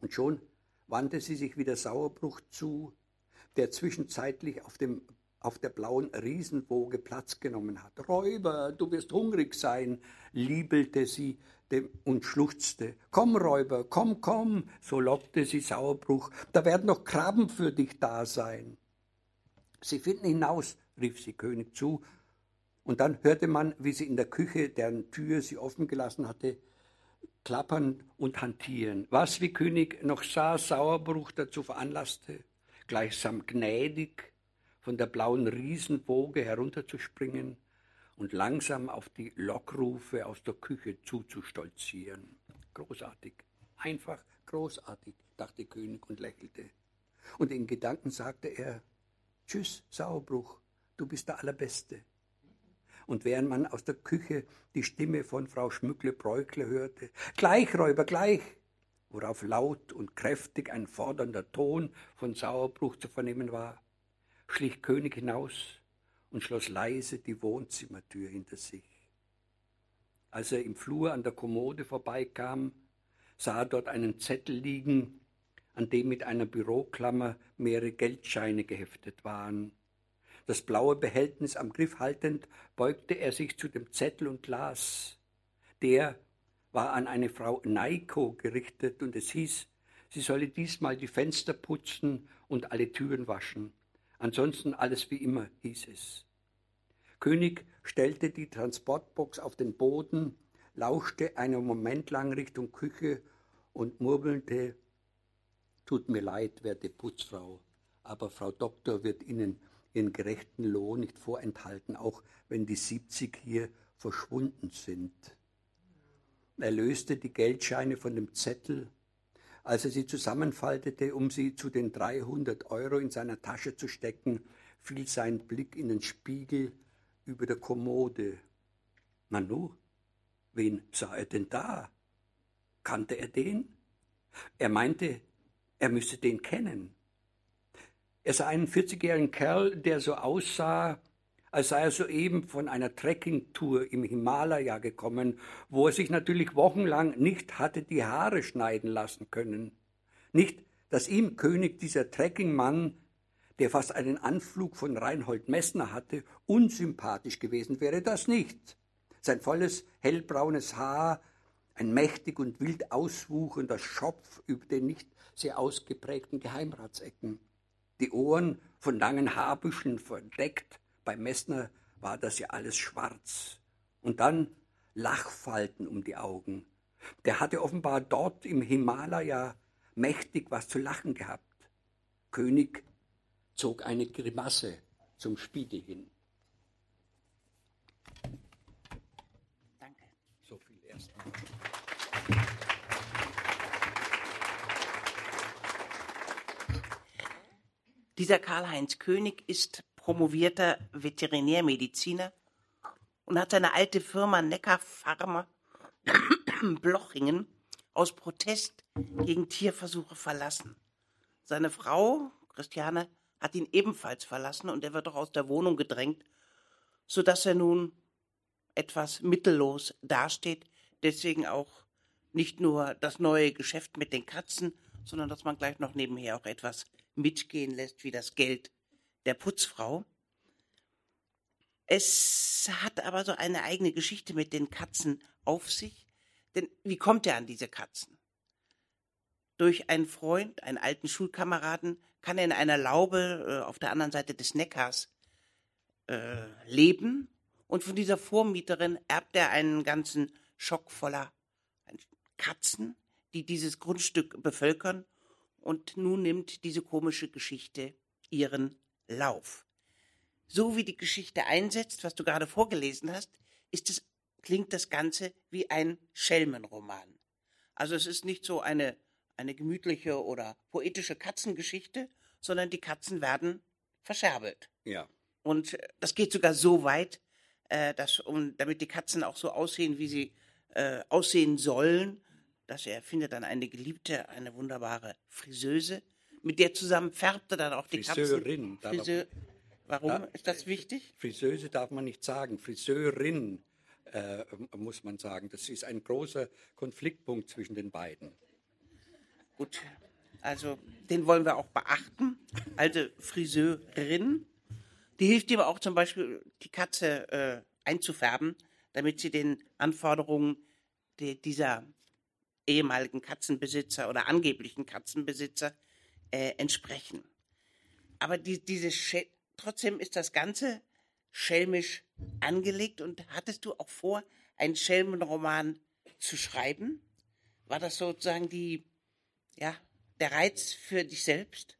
S3: Und schon wandte sie sich wieder Sauerbruch zu, der zwischenzeitlich auf dem auf der blauen Riesenwoge Platz genommen hat. Räuber, du wirst hungrig sein, liebelte sie und schluchzte. Komm, Räuber, komm, komm, so lockte sie Sauerbruch, da werden noch Krabben für dich da sein. Sie finden hinaus, rief sie König zu, und dann hörte man, wie sie in der Küche, deren Tür sie offen gelassen hatte, klappern und hantieren. Was, wie König noch sah, Sauerbruch dazu veranlasste, gleichsam gnädig von der blauen Riesenwoge herunterzuspringen und langsam auf die Lockrufe aus der Küche zuzustolzieren. Großartig, einfach großartig, dachte König und lächelte. Und in Gedanken sagte er, Tschüss, Sauerbruch, du bist der Allerbeste. Und während man aus der Küche die Stimme von Frau Schmückle-Bräukle hörte, gleich, Räuber, gleich, worauf laut und kräftig ein fordernder Ton von Sauerbruch zu vernehmen war, schlich König hinaus und schloss leise die Wohnzimmertür hinter sich. Als er im Flur an der Kommode vorbeikam, sah er dort einen Zettel liegen, an dem mit einer Büroklammer mehrere Geldscheine geheftet waren. Das blaue Behältnis am Griff haltend, beugte er sich zu dem Zettel und las. Der war an eine Frau Neiko gerichtet und es hieß, sie solle diesmal die Fenster putzen und alle Türen waschen. Ansonsten alles wie immer, hieß es. König stellte die Transportbox auf den Boden, lauschte einen Moment lang Richtung Küche und murmelte, Tut mir leid, werte Putzfrau, aber Frau Doktor wird Ihnen ihren gerechten Lohn nicht vorenthalten, auch wenn die 70 hier verschwunden sind. Er löste die Geldscheine von dem Zettel. Als er sie zusammenfaltete, um sie zu den 300 Euro in seiner Tasche zu stecken, fiel sein Blick in den Spiegel über der Kommode. Nanu, wen sah er denn da? Kannte er den? Er meinte, er müsse den kennen. Er sah einen 40-jährigen Kerl, der so aussah, als sei er soeben von einer Trekkingtour im Himalaya gekommen, wo er sich natürlich wochenlang nicht hatte die Haare schneiden lassen können. Nicht, dass ihm König dieser Trekkingmann, der fast einen Anflug von Reinhold Messner hatte, unsympathisch gewesen wäre, das nicht. Sein volles, hellbraunes Haar, ein mächtig und wild auswuchender Schopf über den nicht sehr ausgeprägten Geheimratsecken die Ohren von langen Haarbüscheln verdeckt. Bei Messner war das ja alles schwarz. Und dann Lachfalten um die Augen. Der hatte offenbar dort im Himalaya mächtig was zu lachen gehabt. König zog eine Grimasse zum Spiegel hin.
S1: Danke.
S3: So viel erstmal.
S1: Dieser Karl-Heinz König ist promovierter Veterinärmediziner und hat seine alte Firma Neckar Pharma Blochingen aus Protest gegen Tierversuche verlassen. Seine Frau, Christiane, hat ihn ebenfalls verlassen und er wird auch aus der Wohnung gedrängt, so dass er nun etwas mittellos dasteht, deswegen auch nicht nur das neue Geschäft mit den Katzen, sondern dass man gleich noch nebenher auch etwas mitgehen lässt wie das Geld der Putzfrau. Es hat aber so eine eigene Geschichte mit den Katzen auf sich. Denn wie kommt er an diese Katzen? Durch einen Freund, einen alten Schulkameraden, kann er in einer Laube äh, auf der anderen Seite des Neckars äh, leben. Und von dieser Vormieterin erbt er einen ganzen Schock voller Katzen, die dieses Grundstück bevölkern und nun nimmt diese komische Geschichte ihren Lauf. So wie die Geschichte einsetzt, was du gerade vorgelesen hast, ist es, klingt das Ganze wie ein Schelmenroman. Also es ist nicht so eine, eine gemütliche oder poetische Katzengeschichte, sondern die Katzen werden verscherbelt.
S3: Ja.
S1: Und das geht sogar so weit, äh, dass, um, damit die Katzen auch so aussehen, wie sie äh, aussehen sollen, dass er findet dann eine Geliebte, eine wunderbare Friseuse, mit der zusammen färbt er dann auch die
S3: Friseurin.
S1: Katzen. Friseur. Warum
S3: Ja.
S1: ist das wichtig?
S3: Friseuse darf man nicht sagen, Friseurin äh, muss man sagen. Das ist ein großer Konfliktpunkt zwischen den beiden.
S1: Gut, also den wollen wir auch beachten. Also Friseurin, die hilft ihm auch zum Beispiel, die Katze äh, einzufärben, damit sie den Anforderungen de, dieser ehemaligen Katzenbesitzer oder angeblichen Katzenbesitzer äh, entsprechen. Aber die, diese trotzdem ist das Ganze schelmisch angelegt und hattest du auch vor, einen Schelmenroman zu schreiben? War das sozusagen die, ja, der Reiz für dich selbst?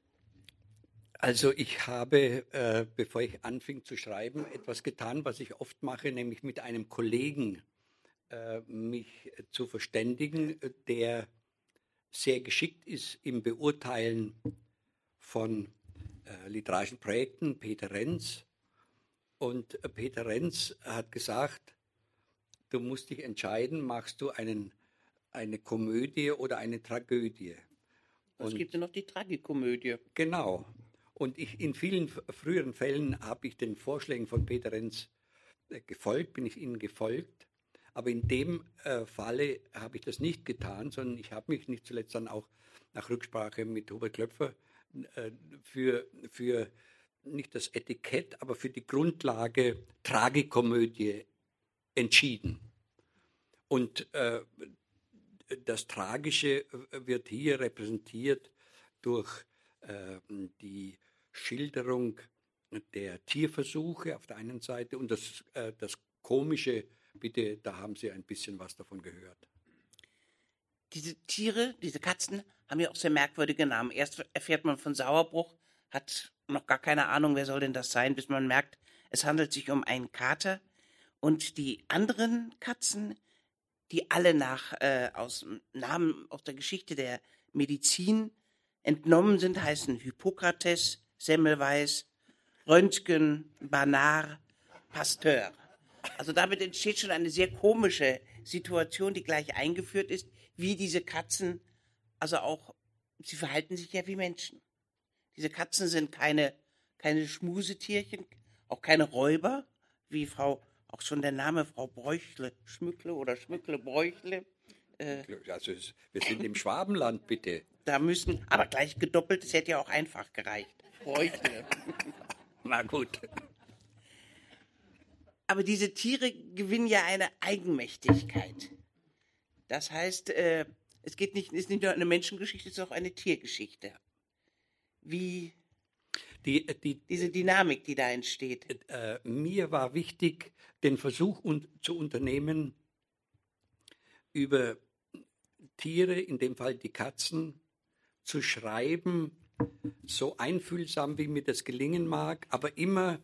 S3: Also ich habe, äh, bevor ich anfing zu schreiben, etwas getan, was ich oft mache, nämlich mit einem Kollegen äh, mich zu verständigen, der sehr geschickt ist im Beurteilen von äh, literarischen Projekten, Peter Renz. Und Peter Renz hat gesagt, du musst dich entscheiden, machst du einen, eine Komödie oder eine Tragödie.
S1: Es gibt ja noch die Tragikomödie.
S3: Genau. Und ich, in vielen früheren Fällen habe ich den Vorschlägen von Peter Renz äh, gefolgt, bin ich ihnen gefolgt. Aber in dem äh, Falle habe ich das nicht getan, sondern ich habe mich nicht zuletzt dann auch nach Rücksprache mit Hubert Klöpfer äh, für, für nicht das Etikett, aber für die Grundlage Tragikomödie entschieden. Und äh, das Tragische wird hier repräsentiert durch äh, die Schilderung der Tierversuche auf der einen Seite und das, äh, das Komische, bitte, da haben Sie ein bisschen was davon gehört.
S1: Diese Tiere, diese Katzen, haben ja auch sehr merkwürdige Namen. Erst erfährt man von Sauerbruch, hat noch gar keine Ahnung, wer soll denn das sein, bis man merkt, es handelt sich um einen Kater. Und die anderen Katzen, die alle nach äh, aus Namen aus der Geschichte der Medizin entnommen sind, heißen Hippokrates, Semmelweis, Röntgen, Barnard, Pasteur. Also damit entsteht schon eine sehr komische Situation, die gleich eingeführt ist, wie diese Katzen, also auch, sie verhalten sich ja wie Menschen. Diese Katzen sind keine, keine Schmusetierchen, auch keine Räuber, wie Frau, auch schon der Name Frau Bräuchle, Schmückle oder Schmückle Bräuchle.
S3: Äh, also wir sind im Schwabenland, bitte.
S1: Da müssen, aber gleich gedoppelt, es hätte ja auch einfach gereicht. Bräuchle.
S3: Na gut.
S1: Aber diese Tiere gewinnen ja eine Eigenmächtigkeit. Das heißt, äh, es geht nicht, ist nicht nur eine Menschengeschichte, es ist auch eine Tiergeschichte. Wie die, die, diese Dynamik, die da entsteht.
S3: Äh, mir war wichtig, den Versuch un zu unternehmen, über Tiere, in dem Fall die Katzen, zu schreiben, so einfühlsam, wie mir das gelingen mag, aber immer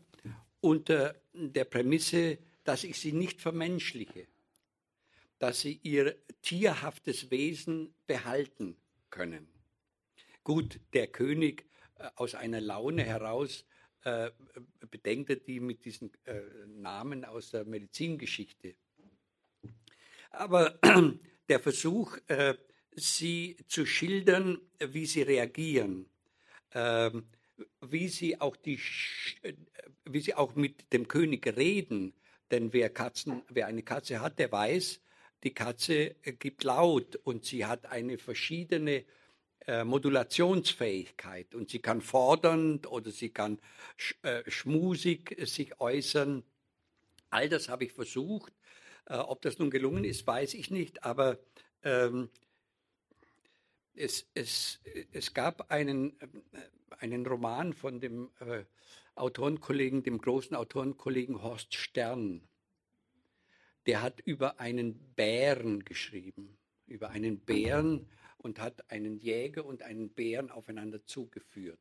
S3: unter der Prämisse, dass ich sie nicht vermenschliche, dass sie ihr tierhaftes Wesen behalten können. Gut, der König äh, aus einer Laune heraus äh, bedenkt er die mit diesen äh, Namen aus der Medizingeschichte. Aber der Versuch, äh, sie zu schildern, wie sie reagieren, ähm, wie sie auch die, äh, wie sie auch mit dem König reden. Denn wer Katzen, wer eine Katze hat, der weiß, die Katze äh, gibt laut und sie hat eine verschiedene äh, Modulationsfähigkeit und sie kann fordernd oder sie kann sch, äh, schmusig sich äußern. All das habe ich versucht. Äh, ob das nun gelungen ist, weiß ich nicht, aber ähm, es, es, es gab einen, äh, einen Roman von dem äh, Autorenkollegen, dem großen Autorenkollegen Horst Stern. Der hat über einen Bären geschrieben, über einen Bären und hat einen Jäger und einen Bären aufeinander zugeführt.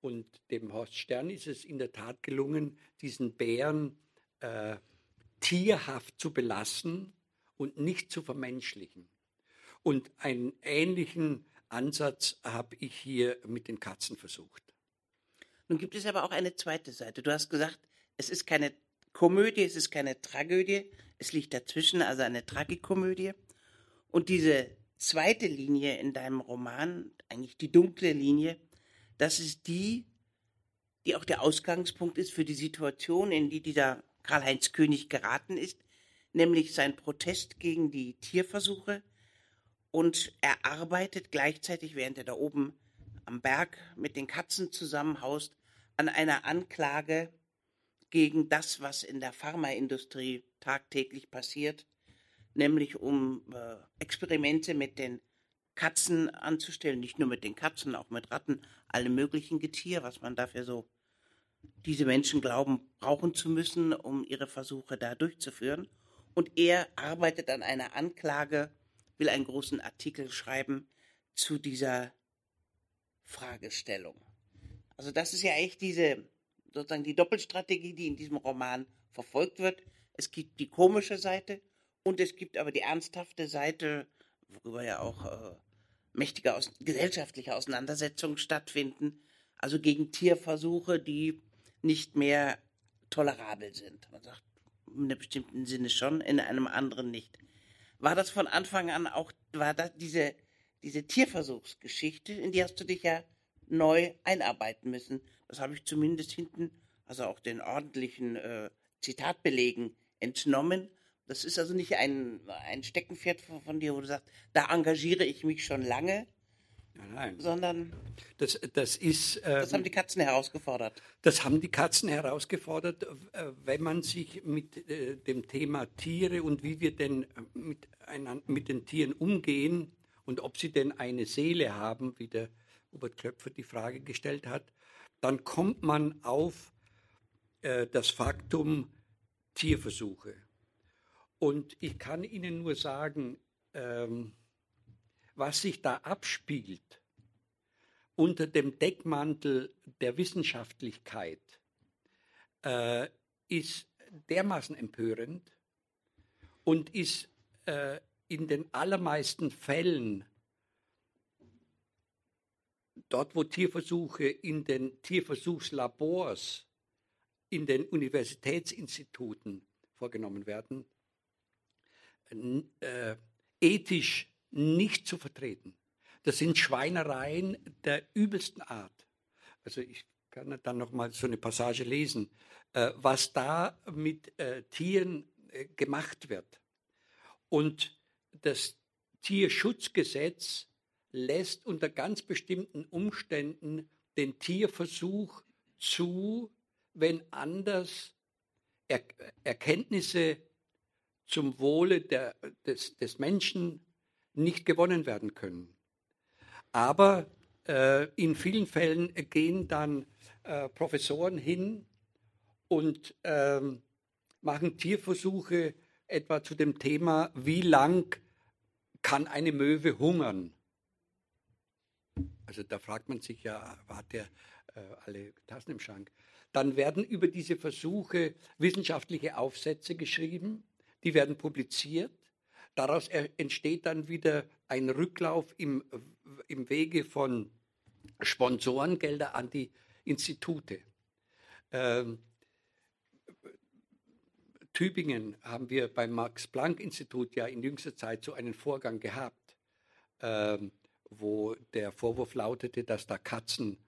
S3: Und dem Horst Stern ist es in der Tat gelungen, diesen Bären äh, tierhaft zu belassen und nicht zu vermenschlichen. Und einen ähnlichen Ansatz habe ich hier mit den Katzen versucht.
S1: Nun gibt es aber auch eine zweite Seite. Du hast gesagt, es ist keine Komödie, es ist keine Tragödie, es liegt dazwischen, also eine Tragikomödie. Und diese zweite Linie in deinem Roman, eigentlich die dunkle Linie, das ist die, die auch der Ausgangspunkt ist für die Situation, in die dieser Karl-Heinz König geraten ist, nämlich sein Protest gegen die Tierversuche, und er arbeitet gleichzeitig, während er da oben am Berg mit den Katzen zusammenhaust, an einer Anklage gegen das, was in der Pharmaindustrie tagtäglich passiert, nämlich um äh, Experimente mit den Katzen anzustellen, nicht nur mit den Katzen, auch mit Ratten, alle möglichen Getier, was man dafür so diese Menschen glauben, brauchen zu müssen, um ihre Versuche da durchzuführen. Und er arbeitet an einer Anklage will einen großen Artikel schreiben zu dieser Fragestellung. Also das ist ja echt diese, sozusagen die Doppelstrategie, die in diesem Roman verfolgt wird. Es gibt die komische Seite und es gibt aber die ernsthafte Seite, worüber ja auch äh, mächtige aus gesellschaftliche Auseinandersetzungen stattfinden, also gegen Tierversuche, die nicht mehr tolerabel sind. Man sagt, in einem bestimmten Sinne schon, in einem anderen nicht. War das von Anfang an auch, war das diese, diese Tierversuchsgeschichte, in die hast du dich ja neu einarbeiten müssen. Das habe ich zumindest hinten, also auch den ordentlichen äh, Zitatbelegen entnommen. Das ist also nicht ein, ein Steckenpferd von, von dir, wo du sagst, da engagiere ich mich schon lange,
S3: Nein, nein.
S1: sondern
S3: Das, das ist. ähm,
S1: das haben die Katzen herausgefordert.
S3: Das haben die Katzen herausgefordert, äh, wenn man sich mit äh, dem Thema Tiere und wie wir denn äh, mit, einan- mit den Tieren umgehen und ob sie denn eine Seele haben, wie der Hubert Klöpfer die Frage gestellt hat, dann kommt man auf äh, das Faktum Tierversuche. Und ich kann Ihnen nur sagen, ähm, was sich da abspielt unter dem Deckmantel der Wissenschaftlichkeit äh, ist dermaßen empörend und ist äh, in den allermeisten Fällen dort, wo Tierversuche in den Tierversuchslabors, in den Universitätsinstituten vorgenommen werden, äh, ethisch nicht zu vertreten. Das sind Schweinereien der übelsten Art. Also ich kann dann noch mal so eine Passage lesen, äh, was da mit äh, Tieren äh, gemacht wird. Und das Tierschutzgesetz lässt unter ganz bestimmten Umständen den Tierversuch zu, wenn anders er Erkenntnisse zum Wohle der, des, des Menschen nicht gewonnen werden können. Aber äh, in vielen Fällen gehen dann äh, Professoren hin und ähm, machen Tierversuche etwa zu dem Thema, wie lang kann eine Möwe hungern? Also da fragt man sich ja, hat der äh, alle Tassen im Schrank? Dann werden über diese Versuche wissenschaftliche Aufsätze geschrieben, die werden publiziert. Daraus entsteht dann wieder ein Rücklauf im, im Wege von Sponsorengelder an die Institute. Ähm, Tübingen haben wir beim Max-Planck-Institut ja in jüngster Zeit so einen Vorgang gehabt, ähm, wo der Vorwurf lautete, dass da Katzen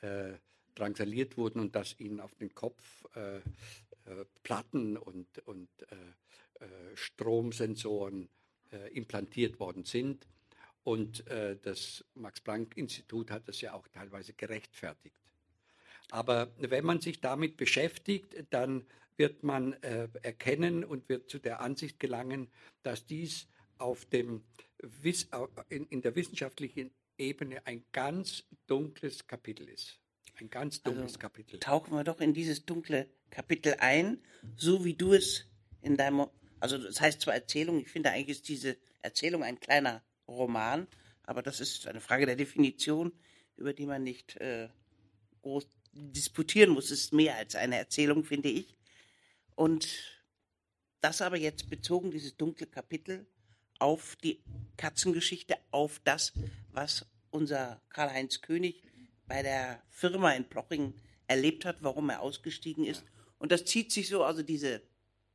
S3: äh, drangsaliert wurden und dass ihnen auf den Kopf äh, äh, Platten und, und äh, äh, Stromsensoren äh, implantiert worden sind. Und das Max-Planck-Institut hat das ja auch teilweise gerechtfertigt. Aber wenn man sich damit beschäftigt, dann wird man äh, erkennen und wird zu der Ansicht gelangen, dass dies auf dem, in, in der wissenschaftlichen Ebene ein ganz dunkles Kapitel ist. Ein ganz dunkles
S1: Also,
S3: Kapitel.
S1: Tauchen wir doch in dieses dunkle Kapitel ein, so wie du es in deinem, also das heißt zwar Erzählung, ich finde eigentlich ist diese Erzählung ein kleiner Roman, aber das ist eine Frage der Definition, über die man nicht äh, groß disputieren muss. Es ist mehr als eine Erzählung, finde ich. Und das aber jetzt bezogen, dieses dunkle Kapitel, auf die Katzengeschichte, auf das, was unser Karl-Heinz König bei der Firma in Plochingen erlebt hat, warum er ausgestiegen ist. Und das zieht sich so, also diese,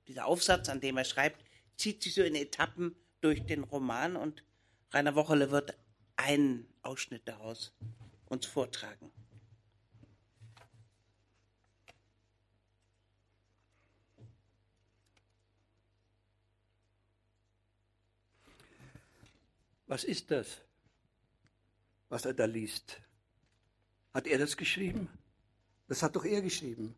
S1: dieser Aufsatz, an dem er schreibt, zieht sich so in Etappen durch den Roman und Rainer Wochele wird einen Ausschnitt daraus uns vortragen.
S3: Was ist das, was er da liest? Hat er das geschrieben? Das hat doch er geschrieben.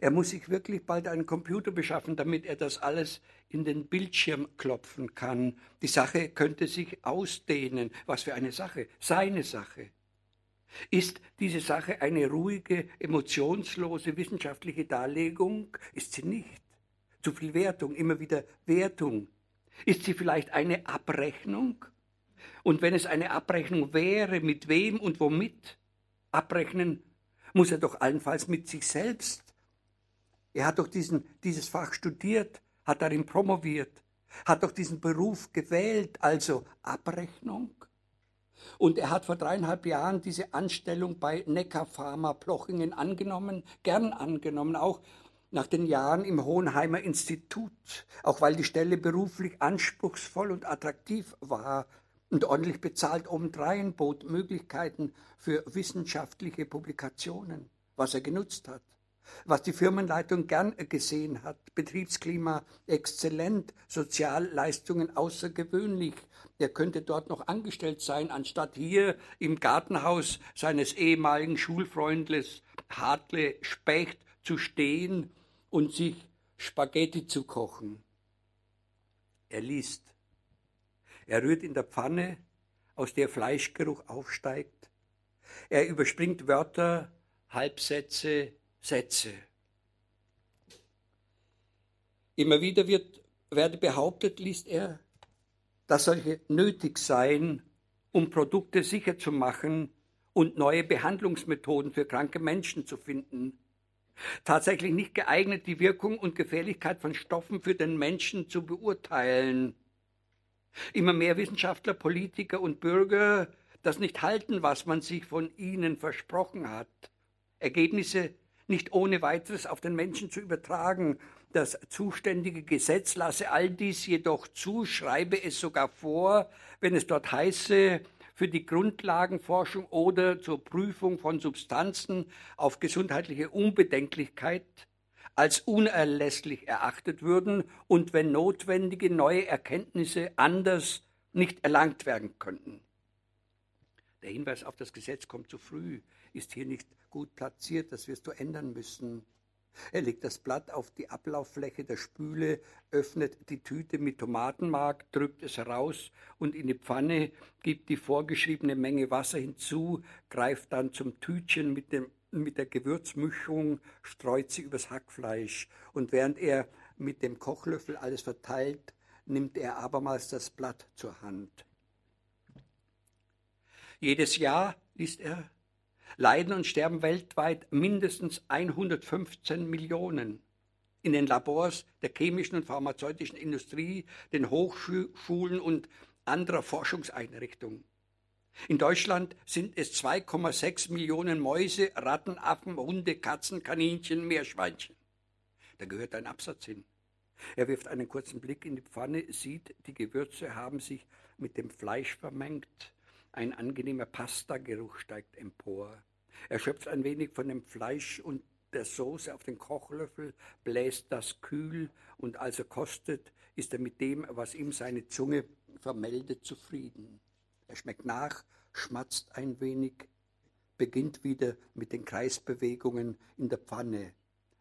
S3: Er muss sich wirklich bald einen Computer beschaffen, damit er das alles in den Bildschirm klopfen kann. Die Sache könnte sich ausdehnen. Was für eine Sache? Seine Sache. Ist diese Sache eine ruhige, emotionslose wissenschaftliche Darlegung? Ist sie nicht. Zu viel Wertung, immer wieder Wertung. Ist sie vielleicht eine Abrechnung? Und wenn es eine Abrechnung wäre, mit wem und womit? Abrechnen muss er doch allenfalls mit sich selbst. Er hat doch diesen, dieses Fach studiert, hat darin promoviert, hat doch diesen Beruf gewählt, also Abrechnung. Und er hat vor dreieinhalb Jahren diese Anstellung bei Neckar Pharma Plochingen angenommen, gern angenommen, auch nach den Jahren im Hohenheimer Institut, auch weil die Stelle beruflich anspruchsvoll und attraktiv war und ordentlich bezahlt obendrein bot Möglichkeiten für wissenschaftliche Publikationen, was er genutzt hat was die Firmenleitung gern gesehen hat. Betriebsklima exzellent, Sozialleistungen außergewöhnlich. Er könnte dort noch angestellt sein, anstatt hier im Gartenhaus seines ehemaligen Schulfreundes Hartle Specht zu stehen und sich Spaghetti zu kochen. Er liest. Er rührt in der Pfanne, aus der Fleischgeruch aufsteigt. Er überspringt Wörter, Halbsätze, Sätze. Immer wieder wird, werde behauptet, liest er, dass solche nötig seien, um Produkte sicher zu machen und neue Behandlungsmethoden für kranke Menschen zu finden. Tatsächlich nicht geeignet, die Wirkung und Gefährlichkeit von Stoffen für den Menschen zu beurteilen. Immer mehr Wissenschaftler, Politiker und Bürger das nicht halten, was man sich von ihnen versprochen hat. Ergebnisse nicht ohne weiteres auf den Menschen zu übertragen. Das zuständige Gesetz lasse all dies jedoch zu, schreibe es sogar vor, wenn es dort heiße, für die Grundlagenforschung oder zur Prüfung von Substanzen auf gesundheitliche Unbedenklichkeit als unerlässlich erachtet würden und wenn notwendige neue Erkenntnisse anders nicht erlangt werden könnten. Der Hinweis auf das Gesetz kommt zu früh, ist hier nicht gut platziert, das wirst du ändern müssen. Er legt das Blatt auf die Ablauffläche der Spüle, öffnet die Tüte mit Tomatenmark, drückt es heraus und in die Pfanne, gibt die vorgeschriebene Menge Wasser hinzu, greift dann zum Tütchen mit, dem, mit der Gewürzmischung, streut sie übers Hackfleisch. Und während er mit dem Kochlöffel alles verteilt, nimmt er abermals das Blatt zur Hand. Jedes Jahr, liest er, leiden und sterben weltweit mindestens 115 Millionen. In den Labors der chemischen und pharmazeutischen Industrie, den Hochschulen und anderer Forschungseinrichtungen. In Deutschland sind es 2,6 Millionen Mäuse, Ratten, Affen, Hunde, Katzen, Kaninchen, Meerschweinchen. Da gehört ein Absatz hin. Er wirft einen kurzen Blick in die Pfanne, sieht, die Gewürze haben sich mit dem Fleisch vermengt. Ein angenehmer Pastageruch steigt empor. Er schöpft ein wenig von dem Fleisch und der Soße auf den Kochlöffel, bläst das kühl und als er kostet, ist er mit dem, was ihm seine Zunge vermeldet, zufrieden. Er schmeckt nach, schmatzt ein wenig, beginnt wieder mit den Kreisbewegungen in der Pfanne,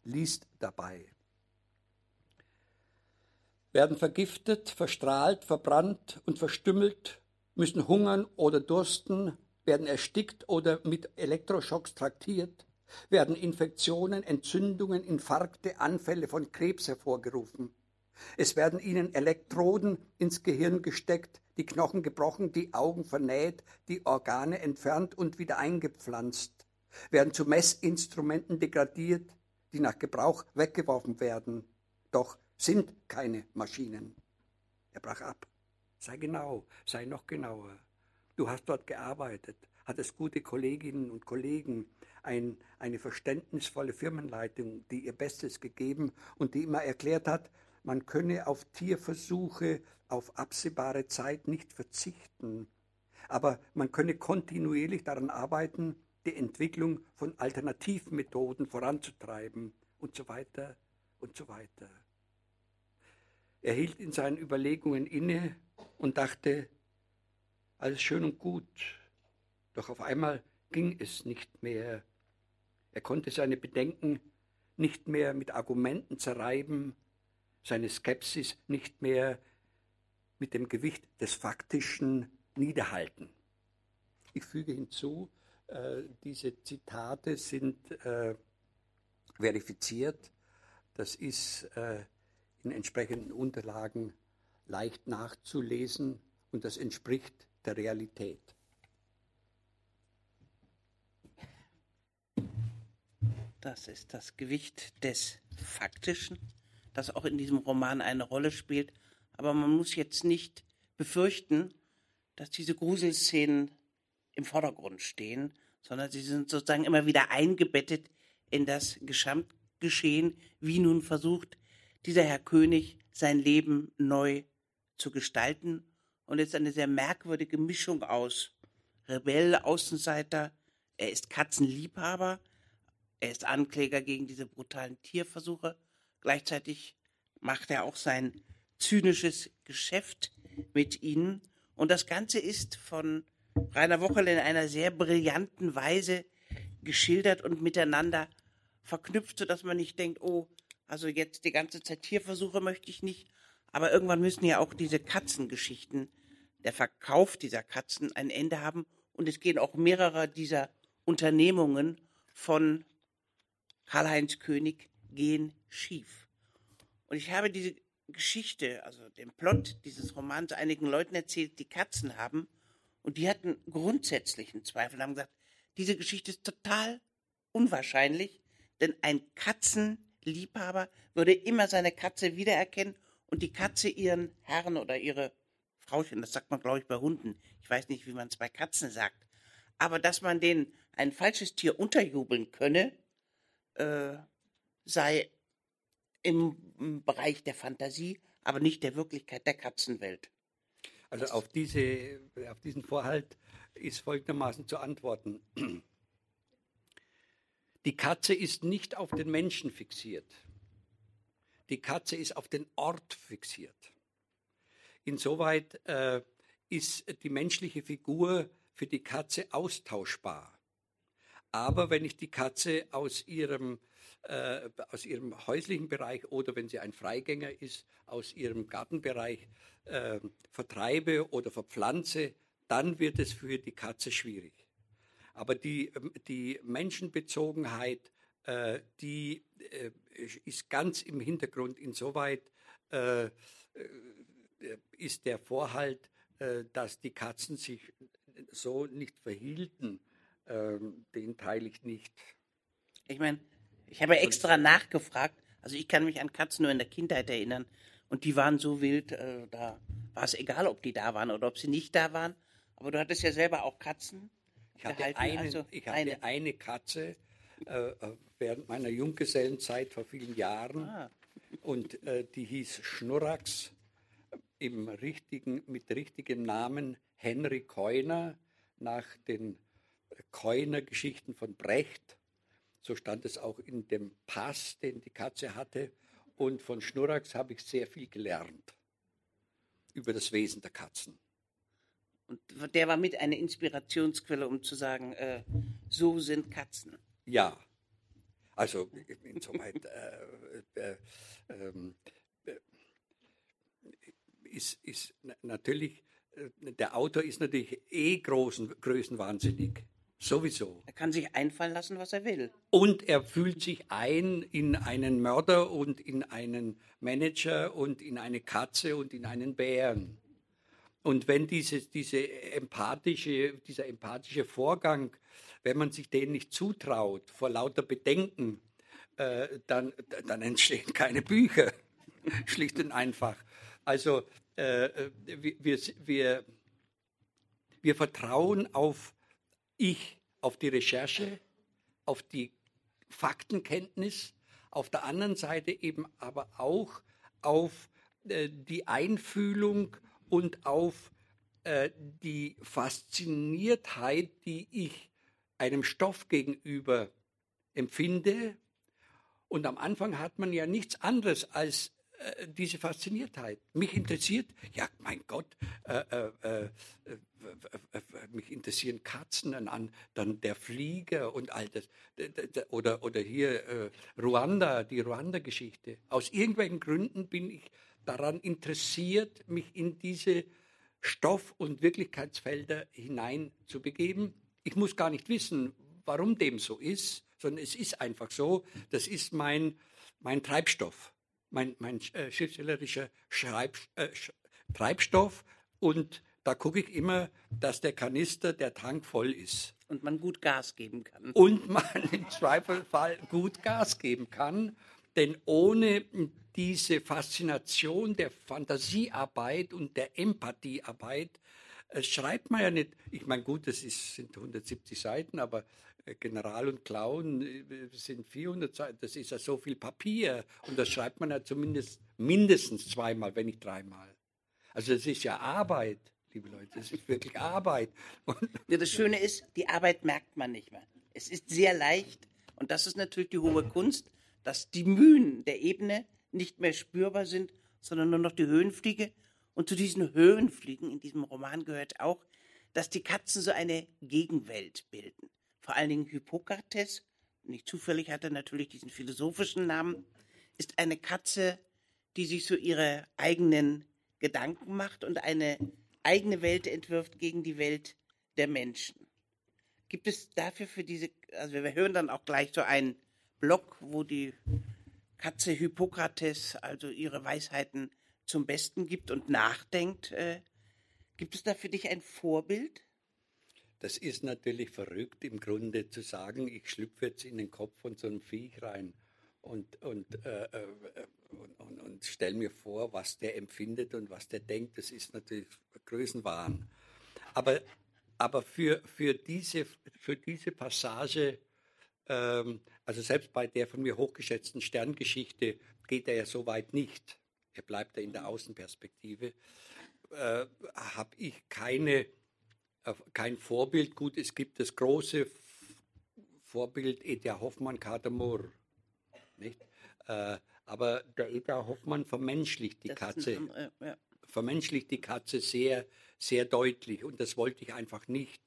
S3: liest dabei. Werden vergiftet, verstrahlt, verbrannt und verstümmelt, müssen hungern oder dursten, werden erstickt oder mit Elektroschocks traktiert, werden Infektionen, Entzündungen, Infarkte, Anfälle von Krebs hervorgerufen. Es werden ihnen Elektroden ins Gehirn gesteckt, die Knochen gebrochen, die Augen vernäht, die Organe entfernt und wieder eingepflanzt, werden zu Messinstrumenten degradiert, die nach Gebrauch weggeworfen werden, doch sind keine Maschinen. Er brach ab. Sei genau, sei noch genauer. Du hast dort gearbeitet, hattest gute Kolleginnen und Kollegen, ein, eine verständnisvolle Firmenleitung, die ihr Bestes gegeben und die immer erklärt hat, man könne auf Tierversuche auf absehbare Zeit nicht verzichten, aber man könne kontinuierlich daran arbeiten, die Entwicklung von Alternativmethoden voranzutreiben und so weiter und so weiter. Er hielt in seinen Überlegungen inne und dachte, alles schön und gut, doch auf einmal ging es nicht mehr. Er konnte seine Bedenken nicht mehr mit Argumenten zerreiben, seine Skepsis nicht mehr mit dem Gewicht des Faktischen niederhalten. Ich füge hinzu, äh, diese Zitate sind äh, verifiziert. Das ist äh, in entsprechenden Unterlagen leicht nachzulesen und das entspricht der Realität.
S1: Das ist das Gewicht des Faktischen, das auch in diesem Roman eine Rolle spielt. Aber man muss jetzt nicht befürchten, dass diese Gruselszenen im Vordergrund stehen, sondern sie sind sozusagen immer wieder eingebettet in das Gesamt geschehen, wie nun versucht dieser Herr König sein Leben neu zu gestalten. Und ist eine sehr merkwürdige Mischung aus Rebell, Außenseiter, er ist Katzenliebhaber, er ist Ankläger gegen diese brutalen Tierversuche. Gleichzeitig macht er auch sein zynisches Geschäft mit ihnen. Und das Ganze ist von Rainer Wocherl in einer sehr brillanten Weise geschildert und miteinander verknüpft, sodass man nicht denkt, oh, also jetzt die ganze Zeit Tierversuche möchte ich nicht. Aber irgendwann müssen ja auch diese Katzengeschichten, der Verkauf dieser Katzen ein Ende haben. Und es gehen auch mehrere dieser Unternehmungen von Karl-Heinz König gehen schief. Und ich habe diese Geschichte, also den Plot dieses Romans einigen Leuten erzählt, die Katzen haben. Und die hatten grundsätzlichen Zweifel, haben gesagt, diese Geschichte ist total unwahrscheinlich, denn ein Katzenliebhaber würde immer seine Katze wiedererkennen und die Katze ihren Herrn oder ihre Frauchen, das sagt man, glaube ich, bei Hunden. Ich weiß nicht, wie man es bei Katzen sagt. Aber dass man denen ein falsches Tier unterjubeln könne, äh, sei im Bereich der Fantasie, aber nicht der Wirklichkeit der Katzenwelt.
S3: Also auf, diese, auf diesen Vorhalt ist folgendermaßen zu antworten. Die Katze ist nicht auf den Menschen fixiert. Die Katze ist auf den Ort fixiert. Insoweit äh, ist die menschliche Figur für die Katze austauschbar. Aber wenn ich die Katze aus ihrem, äh, aus ihrem häuslichen Bereich oder wenn sie ein Freigänger ist, aus ihrem Gartenbereich äh, vertreibe oder verpflanze, dann wird es für die Katze schwierig. Aber die, ähm, die Menschenbezogenheit, äh, die äh, ist ganz im Hintergrund. Insoweit äh, äh, ist der Vorhalt, dass die Katzen sich so nicht verhielten, ähm, den teile ich nicht.
S1: Ich meine, ich habe extra nachgefragt. Also ich kann mich an Katzen nur in der Kindheit erinnern. Und die waren so wild, äh, da war es egal, ob die da waren oder ob sie nicht da waren. Aber du hattest ja selber auch Katzen.
S3: Ich hatte, eine, also ich hatte eine. eine Katze äh, äh, während meiner Junggesellenzeit vor vielen Jahren. Ah. Und äh, die hieß Schnurrax im richtigen, mit richtigem Namen Henry Keuner nach den Keuner-Geschichten von Brecht. So stand es auch in dem Pass, den die Katze hatte. Und von Schnurrax habe ich sehr viel gelernt über das Wesen der Katzen.
S1: Und der war mit eine Inspirationsquelle, um zu sagen, äh, so sind Katzen.
S3: Ja, also insoweit äh, äh, ähm, äh, ist, ist natürlich, äh, der Autor ist natürlich eh großen, größenwahnsinnig. Sowieso.
S1: Er kann sich einfallen lassen, was er will.
S3: Und er fühlt sich ein in einen Mörder und in einen Manager und in eine Katze und in einen Bären. Und wenn dieses, diese empathische, dieser empathische Vorgang, wenn man sich den nicht zutraut, vor lauter Bedenken, äh, dann, dann entstehen keine Bücher. Schlicht und einfach. Also äh, äh wir, wir, wir vertrauen auf ich, auf die Recherche, auf die Faktenkenntnis, auf der anderen Seite eben aber auch auf äh, die Einfühlung und auf äh, die Fasziniertheit, die ich einem Stoff gegenüber empfinde. Und am Anfang hat man ja nichts anderes als äh, diese Fasziniertheit. Mich interessiert, ja, mein Gott, äh, äh, äh, äh mich interessieren Katzen an, dann der Flieger und all das. Oder, oder hier Ruanda, die Ruanda-Geschichte. Aus irgendwelchen Gründen bin ich daran interessiert, mich in diese Stoff- und Wirklichkeitsfelder hineinzubegeben. Ich muss gar nicht wissen, warum dem so ist, sondern es ist einfach so. Das ist mein, mein Treibstoff, mein, mein äh, schriftstellerischer Schreib, äh, Treibstoff. Und da gucke ich immer, dass der Kanister, der Tank voll ist.
S1: Und man gut Gas geben kann.
S3: Und man im Zweifelfall gut Gas geben kann. Denn ohne diese Faszination der Fantasiearbeit und der Empathiearbeit äh, schreibt man ja nicht, ich meine, gut, das ist, sind 170 Seiten, aber äh, General und Clown äh, sind 400 Seiten, das ist ja so viel Papier und das schreibt man ja zumindest mindestens zweimal, wenn nicht dreimal. Also das ist ja Arbeit, liebe Leute, das ist wirklich Arbeit. Und
S1: Ja, das Schöne ist, die Arbeit merkt man nicht mehr. Es ist sehr leicht und das ist natürlich die hohe Kunst, dass die Mühen der Ebene nicht mehr spürbar sind, sondern nur noch die Höhenfliege. Und zu diesen Höhenfliegen in diesem Roman gehört auch, dass die Katzen so eine Gegenwelt bilden. Vor allen Dingen Hippokrates, nicht zufällig hat er natürlich diesen philosophischen Namen, ist eine Katze, die sich so ihre eigenen Gedanken macht und eine eigene Welt entwirft gegen die Welt der Menschen. Gibt es dafür für diese, also wir hören dann auch gleich so einen Block, wo die Katze Hippokrates also ihre Weisheiten zum Besten gibt und nachdenkt. Äh, gibt es da für dich ein Vorbild?
S3: Das ist natürlich verrückt, im Grunde zu sagen, ich schlüpfe jetzt in den Kopf von so einem Viech rein und, und, äh, äh, und, und, und stelle mir vor, was der empfindet und was der denkt. Das ist natürlich Größenwahn. Aber, aber für, für, diese, für diese Passage, ähm, also selbst bei der von mir hochgeschätzten Sterngeschichte, geht er ja so weit nicht. Er bleibt ja in der Außenperspektive. Äh, Habe ich keine äh, kein Vorbild. Gut, es gibt das große Vorbild Edja Hoffmann, Moore. Nicht? Äh, aber der Edja Hoffmann vermenschlicht die
S1: Das
S3: Katze,
S1: ein- äh, ja.
S3: vermenschlicht die Katze sehr, sehr deutlich und das wollte ich einfach nicht.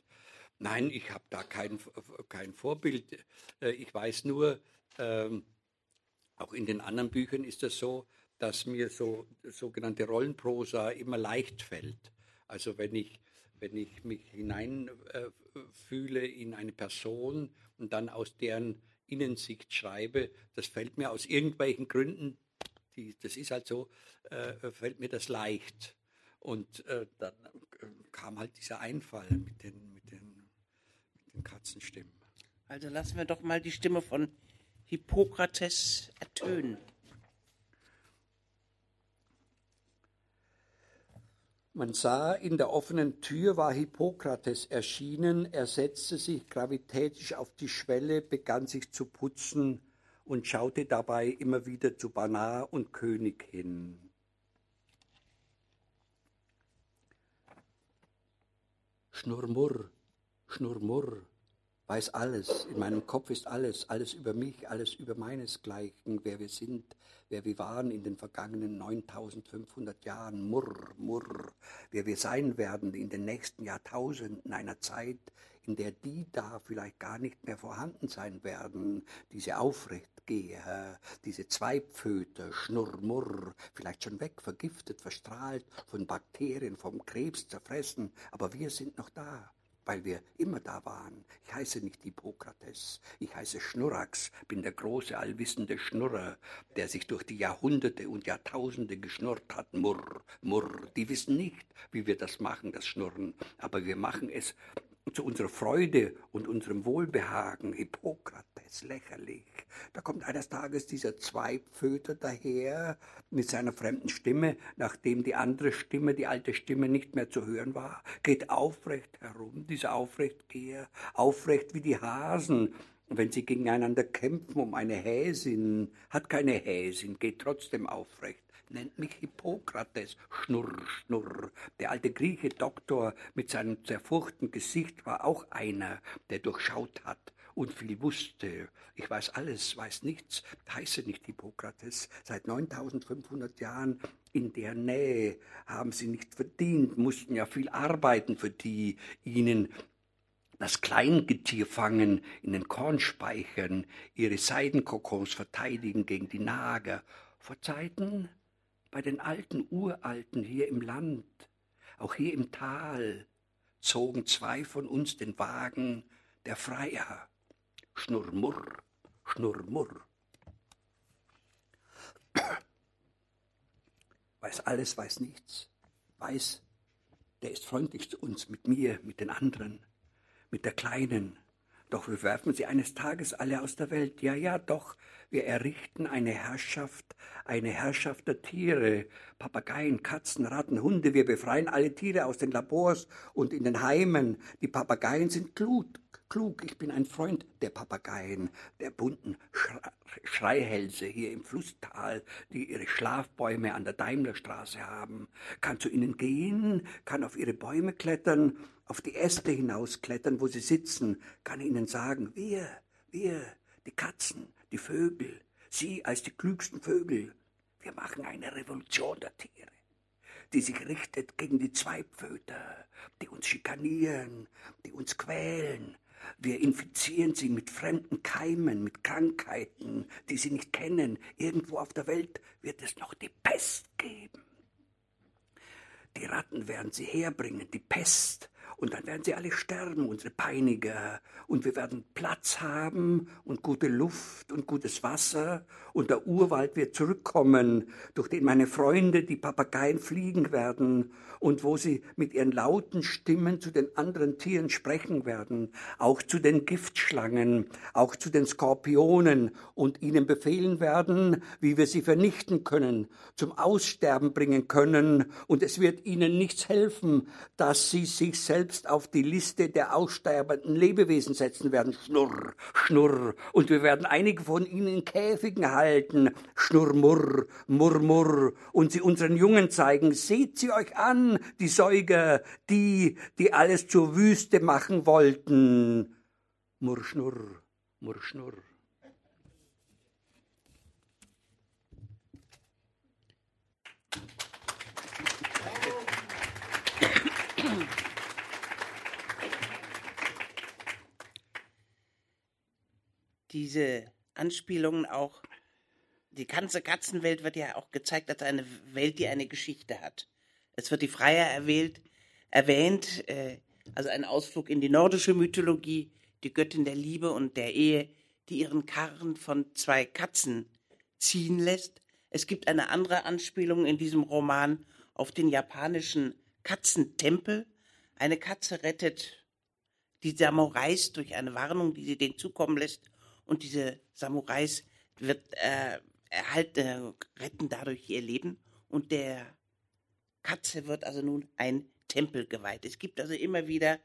S3: Nein, ich habe da kein, kein Vorbild. Äh, Ich weiß nur, ähm, auch in den anderen Büchern ist das so, dass mir so sogenannte Rollenprosa immer leicht fällt. Also wenn ich, wenn ich mich hineinfühle äh, in eine Person und dann aus deren Innensicht schreibe, das fällt mir aus irgendwelchen Gründen, die, das ist halt so, äh, fällt mir das leicht. Und äh, dann äh, kam halt dieser Einfall mit den Katzenstimmen.
S1: Also lassen wir doch mal die Stimme von Hippokrates ertönen.
S3: Man sah, in der offenen Tür war Hippokrates erschienen, er setzte sich gravitätisch auf die Schwelle, begann sich zu putzen und schaute dabei immer wieder zu Banar und König hin. Schnurmurr, Schnurmurr, weiß alles, in meinem Kopf ist alles, alles über mich, alles über meinesgleichen, wer wir sind, wer wir waren in den vergangenen 9500 Jahren, Murr, Murr, wer wir sein werden in den nächsten Jahrtausenden einer Zeit, in der die da vielleicht gar nicht mehr vorhanden sein werden, diese Aufrechtgeher, diese Zweipföter, Schnurrmurr, vielleicht schon weg, vergiftet, verstrahlt, von Bakterien, vom Krebs zerfressen, aber wir sind noch da weil wir immer da waren. Ich heiße nicht Hippokrates, ich heiße Schnurrax, bin der große, allwissende Schnurrer, der sich durch die Jahrhunderte und Jahrtausende geschnurrt hat. Murr, murr. Die wissen nicht, wie wir das machen, das Schnurren, aber wir machen es zu unserer Freude und unserem Wohlbehagen. Hippokrates, lächerlich. Da kommt eines Tages dieser Zweipföter daher mit seiner fremden Stimme, nachdem die andere Stimme, die alte Stimme nicht mehr zu hören war, geht aufrecht herum, dieser Aufrechtgeher, aufrecht wie die Hasen, wenn sie gegeneinander kämpfen um eine Häsin, hat keine Häsin, geht trotzdem aufrecht nennt mich Hippokrates. Schnurr, schnurr. Der alte Grieche Doktor mit seinem zerfurchten Gesicht war auch einer, der durchschaut hat und viel wusste. Ich weiß alles, weiß nichts, heiße nicht Hippokrates. Seit 9500 Jahren in der Nähe haben sie nicht verdient, mussten ja viel arbeiten für die ihnen das Kleingetier fangen, in den Kornspeichern, ihre Seidenkokons verteidigen gegen die Nager. Vor Zeiten bei den alten Uralten hier im Land, auch hier im Tal, zogen zwei von uns den Wagen der Freier. Schnurrmurr, Schnurrmurr. Weiß alles, weiß nichts, weiß, der ist freundlich zu uns, mit mir, mit den anderen, mit der Kleinen, Doch wir werfen sie eines Tages alle aus der Welt. Ja, ja, doch. Wir errichten eine Herrschaft, eine Herrschaft der Tiere. Papageien, Katzen, Ratten, Hunde. Wir befreien alle Tiere aus den Labors und in den Heimen. Die Papageien sind klug, klug. Ich bin ein Freund der Papageien, der bunten Schreihälse hier im Flusstal, die ihre Schlafbäume an der Daimlerstraße haben. Kann zu ihnen gehen, kann auf ihre Bäume klettern, auf die Äste hinausklettern, wo sie sitzen, kann ihnen sagen, wir, wir, die Katzen, die Vögel, Sie als die klügsten Vögel, wir machen eine Revolution der Tiere, die sich richtet gegen die Zweipföter, die uns schikanieren, die uns quälen. Wir infizieren sie mit fremden Keimen, mit Krankheiten, die sie nicht kennen. Irgendwo auf der Welt wird es noch die Pest geben. Die Ratten werden sie herbringen, die Pest, und dann werden sie alle sterben, unsere Peiniger. Und wir werden Platz haben und gute Luft und gutes Wasser. Und der Urwald wird zurückkommen, durch den meine Freunde, die Papageien, fliegen werden. Und wo sie mit ihren lauten Stimmen zu den anderen Tieren sprechen werden. Auch zu den Giftschlangen, auch zu den Skorpionen. Und ihnen befehlen werden, wie wir sie vernichten können, zum Aussterben bringen können. Und es wird ihnen nichts helfen, dass sie sich selbst selbst auf die Liste der aussterbenden Lebewesen setzen werden. Schnurr, schnurr. Und wir werden einige von ihnen in Käfigen halten. Schnurrmurr, murmurr. Und sie unseren Jungen zeigen. Seht sie euch an, die Säuger, die, die alles zur Wüste machen wollten. Murr, schnurr, murr, schnurr.
S1: Diese Anspielungen auch, die ganze Katzenwelt wird ja auch gezeigt als eine Welt, die eine Geschichte hat. Es wird die Freier erwählt, erwähnt, äh, also ein Ausflug in die nordische Mythologie, die Göttin der Liebe und der Ehe, die ihren Karren von zwei Katzen ziehen lässt. Es gibt eine andere Anspielung in diesem Roman auf den japanischen Katzentempel. Eine Katze rettet die Samurais durch eine Warnung, die sie denen zukommen lässt und diese Samurais wird, äh, erhalten, äh, retten dadurch ihr Leben und der Katze wird also nun ein Tempel geweiht. Es gibt also immer wieder,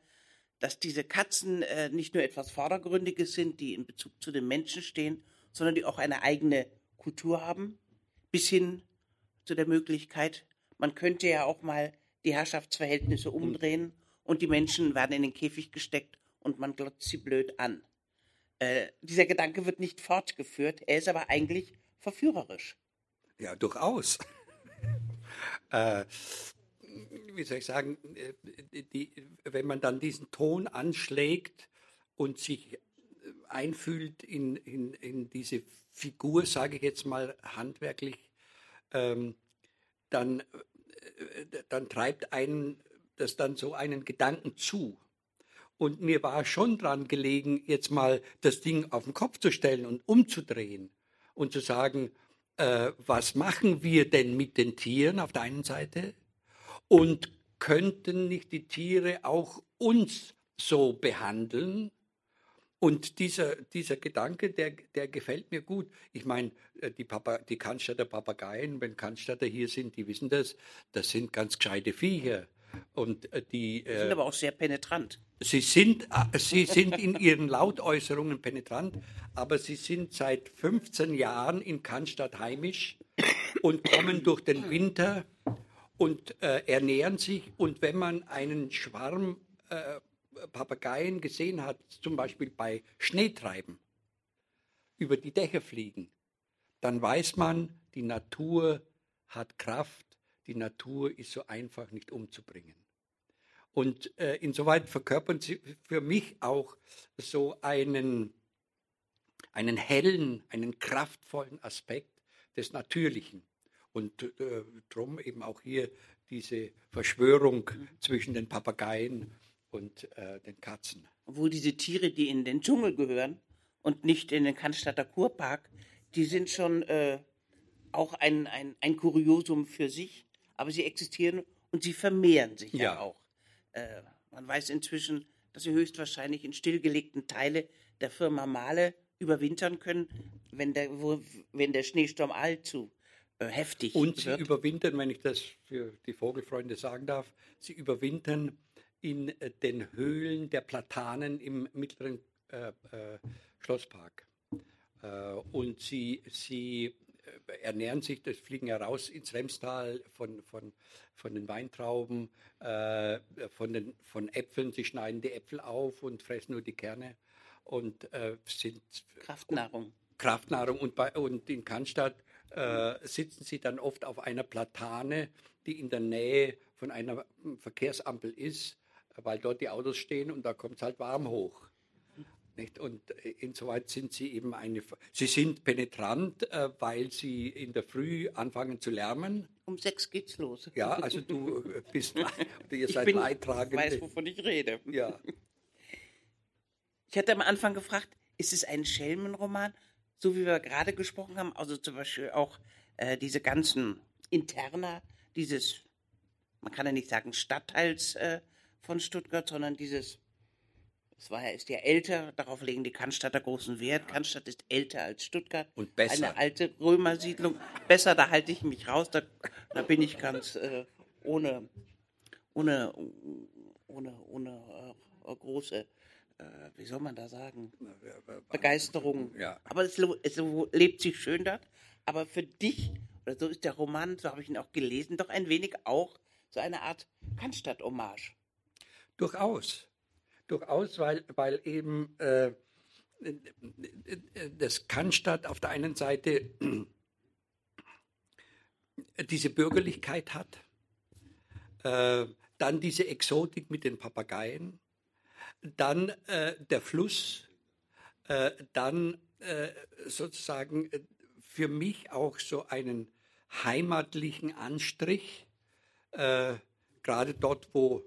S1: dass diese Katzen äh, nicht nur etwas Vordergründiges sind, die in Bezug zu den Menschen stehen, sondern die auch eine eigene Kultur haben, bis hin zu der Möglichkeit, man könnte ja auch mal die Herrschaftsverhältnisse umdrehen und die Menschen werden in den Käfig gesteckt und man glotzt sie blöd an. Äh, dieser Gedanke wird nicht fortgeführt, er ist aber eigentlich verführerisch.
S3: Ja, durchaus. äh, wie soll ich sagen, äh, die, wenn man dann diesen Ton anschlägt und sich einfühlt in, in, in diese Figur, sage ich jetzt mal handwerklich, ähm, dann, äh, dann treibt einen das dann so einen Gedanken zu. Und mir war schon dran gelegen, jetzt mal das Ding auf den Kopf zu stellen und umzudrehen und zu sagen, äh, was machen wir denn mit den Tieren auf der einen Seite? Und könnten nicht die Tiere auch uns so behandeln? Und dieser, dieser Gedanke, der, der gefällt mir gut. Ich meine, äh, die, Papa, die Cannstatter Papageien, wenn Cannstatter hier sind, die wissen das, das sind ganz gescheite Viecher. Und
S1: äh, die, die sind äh, aber auch sehr penetrant.
S3: Sie sind, äh, sie sind in ihren Lautäußerungen penetrant, aber sie sind seit 15 Jahren in Cannstatt heimisch und kommen durch den Winter und äh, ernähren sich. Und wenn man einen Schwarm äh, Papageien gesehen hat, zum Beispiel bei Schneetreiben, über die Dächer fliegen, dann weiß man, die Natur hat Kraft die Natur ist so einfach nicht umzubringen. Und äh, insoweit verkörpern sie für mich auch so einen, einen hellen, einen kraftvollen Aspekt des Natürlichen. Und äh, drum eben auch hier diese Verschwörung zwischen den Papageien und äh, den Katzen.
S1: Wo diese Tiere, die in den Dschungel gehören und nicht in den Cannstatter Kurpark, die sind schon äh, auch ein, ein, ein Kuriosum für sich aber sie existieren und sie vermehren sich ja, ja auch. Äh, man weiß inzwischen, dass sie höchstwahrscheinlich in stillgelegten Teile der Firma Mahle überwintern können, wenn der, wo, wenn der Schneesturm allzu äh, heftig
S3: Und sie überwintern, wenn ich das für die Vogelfreunde sagen darf, sie überwintern in äh, den Höhlen der Platanen im mittleren äh, äh, Schlosspark. Äh, und sie, sie ernähren sich, das fliegen ja raus ins Remstal von, von, von den Weintrauben, äh, von, den, von Äpfeln. Sie schneiden die Äpfel auf und fressen nur die Kerne und äh, sind
S1: Kraftnahrung.
S3: Kraftnahrung und, bei, und in Cannstatt äh, sitzen sie dann oft auf einer Platane, die in der Nähe von einer Verkehrsampel ist, weil dort die Autos stehen und da kommt es halt warm hoch. Nicht? Und äh, insoweit sind sie eben eine. Sie sind penetrant, äh, weil sie in der Früh anfangen zu lärmen.
S1: Um sechs geht's los.
S3: Ja, also du äh, bist, ihr
S1: ich
S3: seid
S1: bin,
S3: Leidtragende.
S1: weiß, wovon ich rede.
S3: ja.
S1: Ich hatte am Anfang gefragt, ist es ein Schelmenroman, so wie wir gerade gesprochen haben? Also zum Beispiel auch äh, diese ganzen Interna, dieses, man kann ja nicht sagen Stadtteils äh, von Stuttgart, sondern dieses, es war ist ja älter, darauf legen die Cannstatter großen Wert. Cannstatt ist älter als Stuttgart.
S3: Und besser.
S1: Eine alte Römersiedlung. Besser, da halte ich mich raus, da, da bin ich ganz äh, ohne, ohne, ohne, ohne äh, große, äh, wie soll man da sagen, Begeisterung.
S3: Ja.
S1: Aber es, es lebt sich schön dort. Aber für dich, oder so ist der Roman, so habe ich ihn auch gelesen, doch ein wenig auch so eine Art Cannstatt-Hommage.
S3: Durchaus. Durchaus, weil, weil eben äh, das Cannstatt auf der einen Seite diese Bürgerlichkeit hat, äh, dann diese Exotik mit den Papageien, dann äh, der Fluss, äh, dann äh, sozusagen äh, für mich auch so einen heimatlichen Anstrich, äh, gerade dort, wo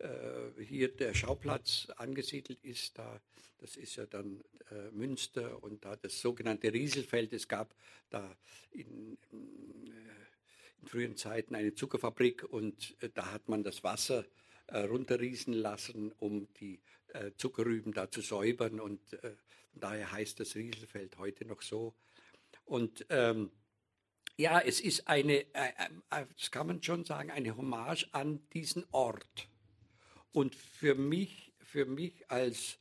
S3: äh, hier der Schauplatz angesiedelt ist, da, das ist ja dann äh, Münster und da das sogenannte Rieselfeld. Es gab da in, äh, in frühen Zeiten eine Zuckerfabrik und äh, da hat man das Wasser runterrieseln lassen, um die Zuckerrüben da zu säubern und daher heißt das Rieselfeld heute noch so. Und ähm, ja, es ist eine, äh, das kann man schon sagen, eine Hommage an diesen Ort. Und für mich, für mich als,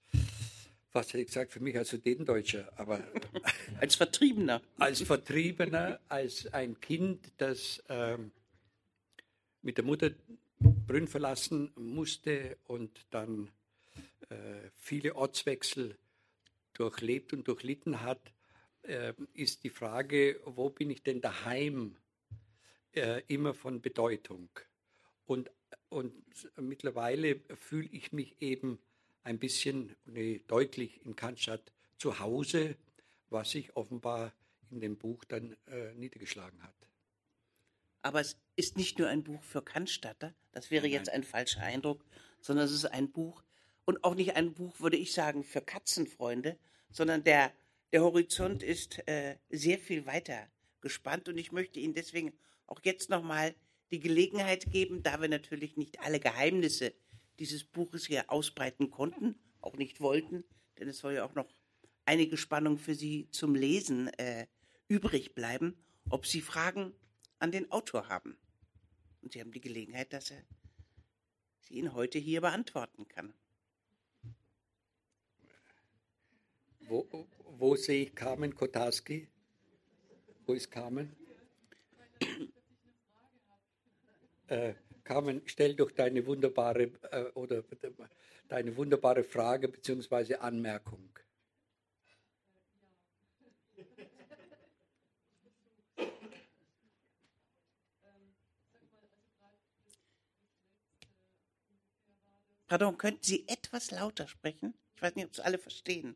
S3: was hätte ich gesagt, für mich als Sudetendeutscher, aber
S1: Als Vertriebener.
S3: als Vertriebener, als ein Kind, das ähm, mit der Mutter Brünn verlassen musste und dann äh, viele Ortswechsel durchlebt und durchlitten hat, äh, ist die Frage, wo bin ich denn daheim, äh, immer von Bedeutung. Und, und mittlerweile fühle ich mich eben ein bisschen, nee, deutlich in Cannstatt zu Hause, was sich offenbar in dem Buch dann äh, niedergeschlagen hat.
S1: Aber es ist nicht nur ein Buch für Cannstatter, das wäre
S3: Nein,
S1: jetzt ein falscher Eindruck, sondern es ist ein Buch und auch nicht ein Buch, würde ich sagen, für Katzenfreunde, sondern der, der Horizont ist äh, sehr viel weiter gespannt und ich möchte Ihnen deswegen auch jetzt nochmal die Gelegenheit geben, da wir natürlich nicht alle Geheimnisse dieses Buches hier ausbreiten konnten, auch nicht wollten, denn es soll ja auch noch einige Spannung für Sie zum Lesen äh, übrig bleiben, ob Sie Fragen an den Autor haben. Und Sie haben die Gelegenheit, dass er sie Ihnen heute hier beantworten kann.
S3: Wo, wo sehe ich Carmen Kotarski? Wo ist Carmen? Äh, Carmen, stell doch deine wunderbare äh, oder deine wunderbare Frage bzw. Anmerkung.
S1: Pardon, könnten Sie etwas lauter sprechen? Ich weiß nicht, ob es alle verstehen.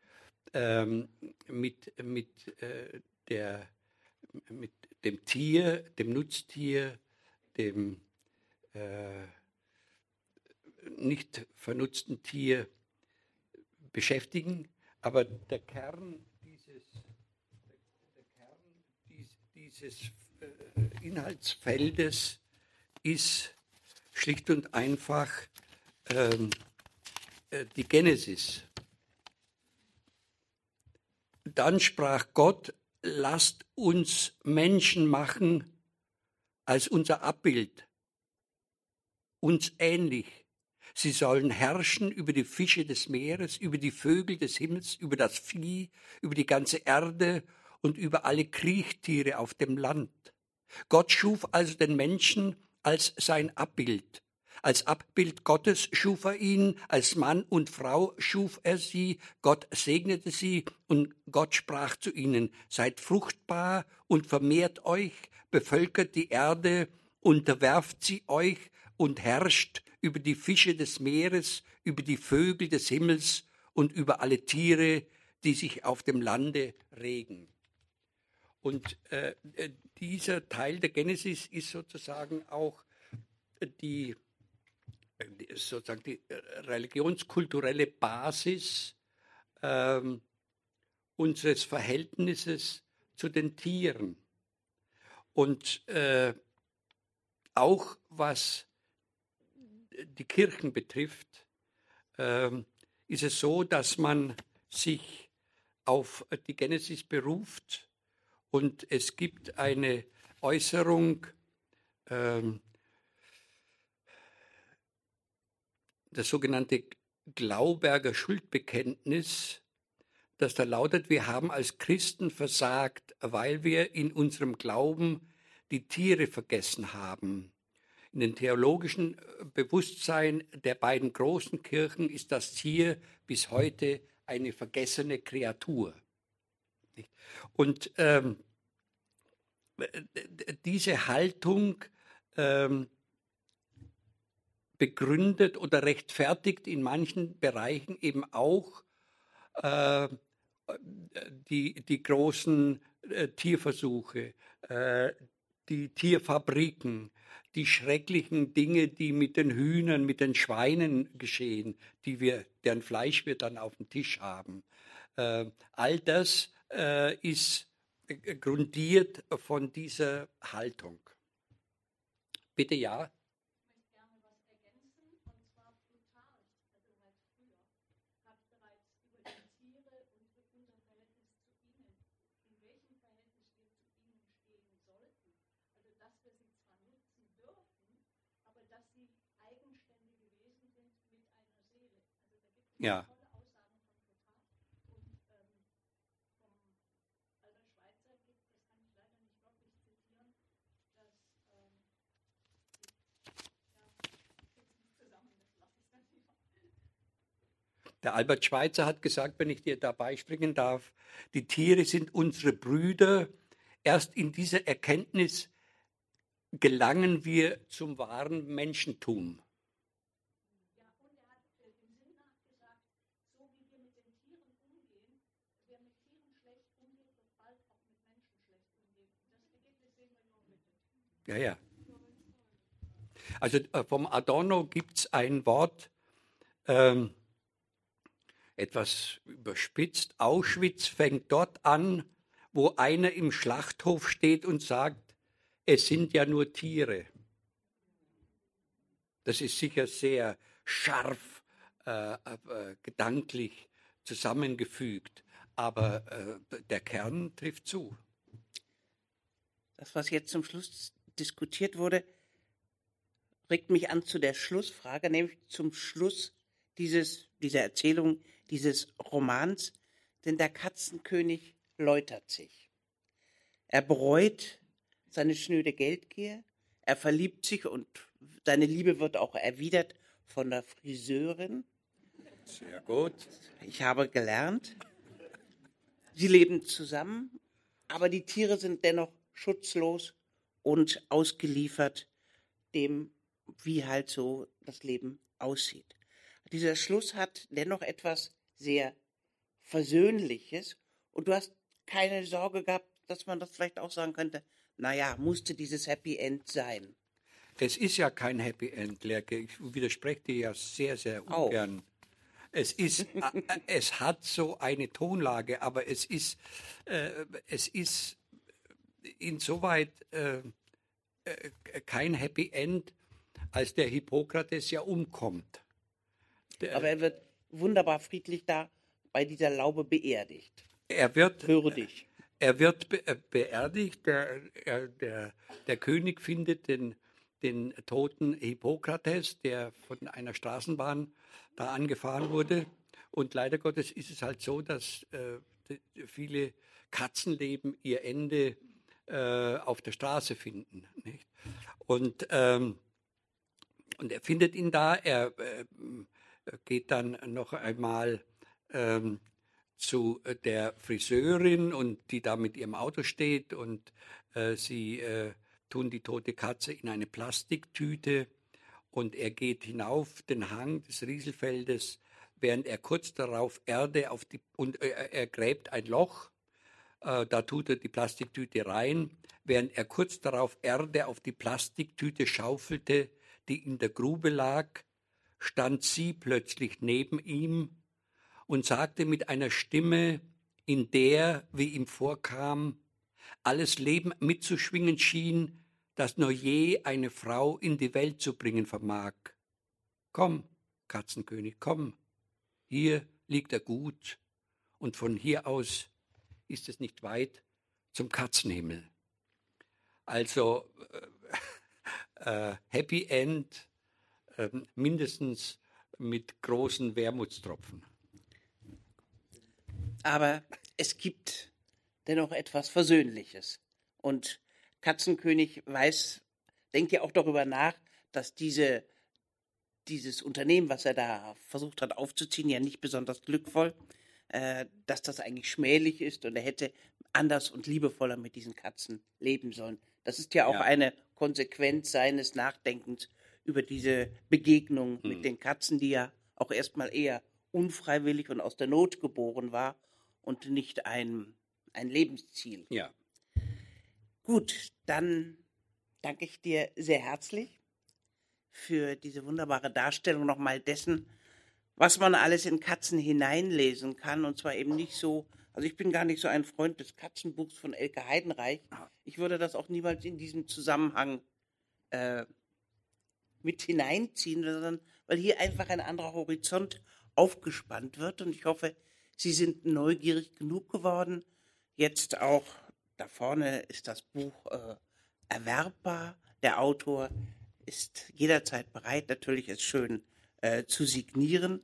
S3: ähm, mit, mit, äh, der, mit dem Tier, dem Nutztier, dem äh, nicht vernutzten Tier beschäftigen. Aber der Kern dieses, der Kern dieses äh, Inhaltsfeldes ist schlicht und einfach ähm, äh, die Genesis. Dann sprach Gott, lasst uns Menschen machen als unser Abbild, uns ähnlich. Sie sollen herrschen über die Fische des Meeres, über die Vögel des Himmels, über das Vieh, über die ganze Erde und über alle Kriechtiere auf dem Land. Gott schuf also den Menschen als sein Abbild. Als Abbild Gottes schuf er ihn, als Mann und Frau schuf er sie, Gott segnete sie und Gott sprach zu ihnen, seid fruchtbar und vermehrt euch, bevölkert die Erde, unterwerft sie euch und herrscht über die Fische des Meeres, über die Vögel des Himmels und über alle Tiere, die sich auf dem Lande regen. Und äh, äh dieser Teil der Genesis ist sozusagen auch die, sozusagen die religionskulturelle Basis ähm, unseres Verhältnisses zu den Tieren. Und äh, auch was die Kirchen betrifft, äh, ist es so, dass man sich auf die Genesis beruft und es gibt eine Äußerung, ähm, das sogenannte Glauberger Schuldbekenntnis, das da lautet, wir haben als Christen versagt, weil wir in unserem Glauben die Tiere vergessen haben. In dem theologischen Bewusstsein der beiden großen Kirchen ist das Tier bis heute eine vergessene Kreatur. Und ähm, diese Haltung ähm, begründet oder rechtfertigt in manchen Bereichen eben auch äh, die, die großen äh, Tierversuche, äh, die Tierfabriken, die schrecklichen Dinge, die mit den Hühnern, mit den Schweinen geschehen, die wir, deren Fleisch wir dann auf dem Tisch haben. Äh, all das äh, ist grundiert von dieser Haltung. Bitte ja. Ja. Der Albert Schweitzer hat gesagt, wenn ich dir dabei springen darf, die Tiere sind unsere Brüder. Erst in dieser Erkenntnis gelangen wir zum wahren Menschentum. Ja, ja. Also äh, vom Adorno gibt es ein Wort, ähm, etwas überspitzt, Auschwitz fängt dort an, wo einer im Schlachthof steht und sagt, es sind ja nur Tiere. Das ist sicher sehr scharf, äh, äh, gedanklich zusammengefügt, aber äh, der Kern trifft zu.
S1: Das, was jetzt zum Schluss diskutiert wurde, regt mich an zu der Schlussfrage, nämlich zum Schluss dieses, dieser Erzählung, dieses Romans, denn der Katzenkönig läutert sich. Er bereut seine schnöde Geldgier, er verliebt sich und seine Liebe wird auch erwidert von der Friseurin.
S3: Sehr gut.
S1: Ich habe gelernt. Sie leben zusammen, aber die Tiere sind dennoch schutzlos und ausgeliefert dem, wie halt so das Leben aussieht. Dieser Schluss hat dennoch etwas sehr Versöhnliches und du hast keine Sorge gehabt, dass man das vielleicht auch sagen könnte, naja, musste dieses Happy End sein.
S3: Es ist ja kein Happy End, Lerke. Ich widerspreche dir ja sehr, sehr ungern. Auch. Es ist, äh, es hat so eine Tonlage, aber es ist, äh, es ist insoweit äh, äh, kein Happy End, als der Hippokrates ja umkommt.
S1: Der, aber er wird wunderbar friedlich da bei dieser Laube beerdigt.
S3: Er wird,
S1: Würdig.
S3: Er wird be äh, beerdigt, der, der, der König findet den, den toten Hippokrates, der von einer Straßenbahn da angefahren wurde. Und leider Gottes ist es halt so, dass äh, viele Katzenleben ihr Ende äh, auf der Straße finden. Nicht? Und, ähm, und er findet ihn da, er äh, geht dann noch einmal ähm, zu der Friseurin und die da mit ihrem Auto steht und äh, sie äh, tun die tote Katze in eine Plastiktüte und er geht hinauf den Hang des Rieselfeldes, während er kurz darauf Erde auf die und äh, er gräbt ein Loch, äh, da tut er die Plastiktüte rein, während er kurz darauf Erde auf die Plastiktüte schaufelte, die in der Grube lag, stand sie plötzlich neben ihm und sagte mit einer Stimme, in der, wie ihm vorkam, alles Leben mitzuschwingen schien, das nur je eine Frau in die Welt zu bringen vermag. Komm, Katzenkönig, komm, hier liegt er gut, und von hier aus ist es nicht weit zum Katzenhimmel. Also äh, äh, Happy End äh, mindestens mit großen Wermutstropfen.
S1: Aber es gibt dennoch etwas Versöhnliches. Und Katzenkönig weiß, denkt ja auch darüber nach, dass diese, dieses Unternehmen, was er da versucht hat aufzuziehen, ja nicht besonders glückvoll, äh, dass das eigentlich schmählich ist und er hätte anders und liebevoller mit diesen Katzen leben sollen. Das ist ja auch ja. eine Konsequenz seines Nachdenkens über diese Begegnung hm. mit den Katzen, die ja auch erstmal eher unfreiwillig und aus der Not geboren war und nicht ein, ein Lebensziel.
S3: Ja.
S1: Gut, dann danke ich dir sehr herzlich für diese wunderbare Darstellung nochmal dessen, was man alles in Katzen hineinlesen kann. Und zwar eben nicht so, also ich bin gar nicht so ein Freund des Katzenbuchs von Elke Heidenreich. Ich würde das auch niemals in diesem Zusammenhang äh, mit hineinziehen, sondern weil hier einfach ein anderer Horizont aufgespannt wird. Und ich hoffe, Sie sind neugierig genug geworden, jetzt auch da vorne ist das Buch äh, erwerbbar. Der Autor ist jederzeit bereit, natürlich es schön äh, zu signieren.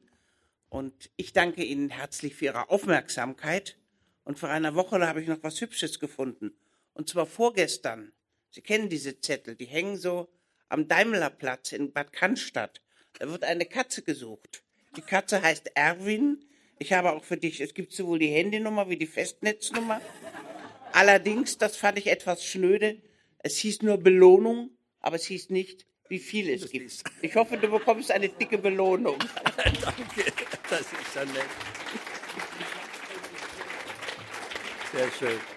S1: Und ich danke Ihnen herzlich für Ihre Aufmerksamkeit. Und vor einer Woche habe ich noch was Hübsches gefunden. Und zwar vorgestern. Sie kennen diese Zettel, die hängen so am Daimlerplatz in Bad Cannstatt. Da wird eine Katze gesucht. Die Katze heißt Erwin. Ich habe auch für dich, es gibt sowohl die Handynummer wie die Festnetznummer. Allerdings, das fand ich etwas schnöde, es hieß nur Belohnung, aber es hieß nicht, wie viel es gibt. Ich hoffe, du bekommst eine dicke Belohnung.
S3: Danke, das ist ja nett. Sehr schön.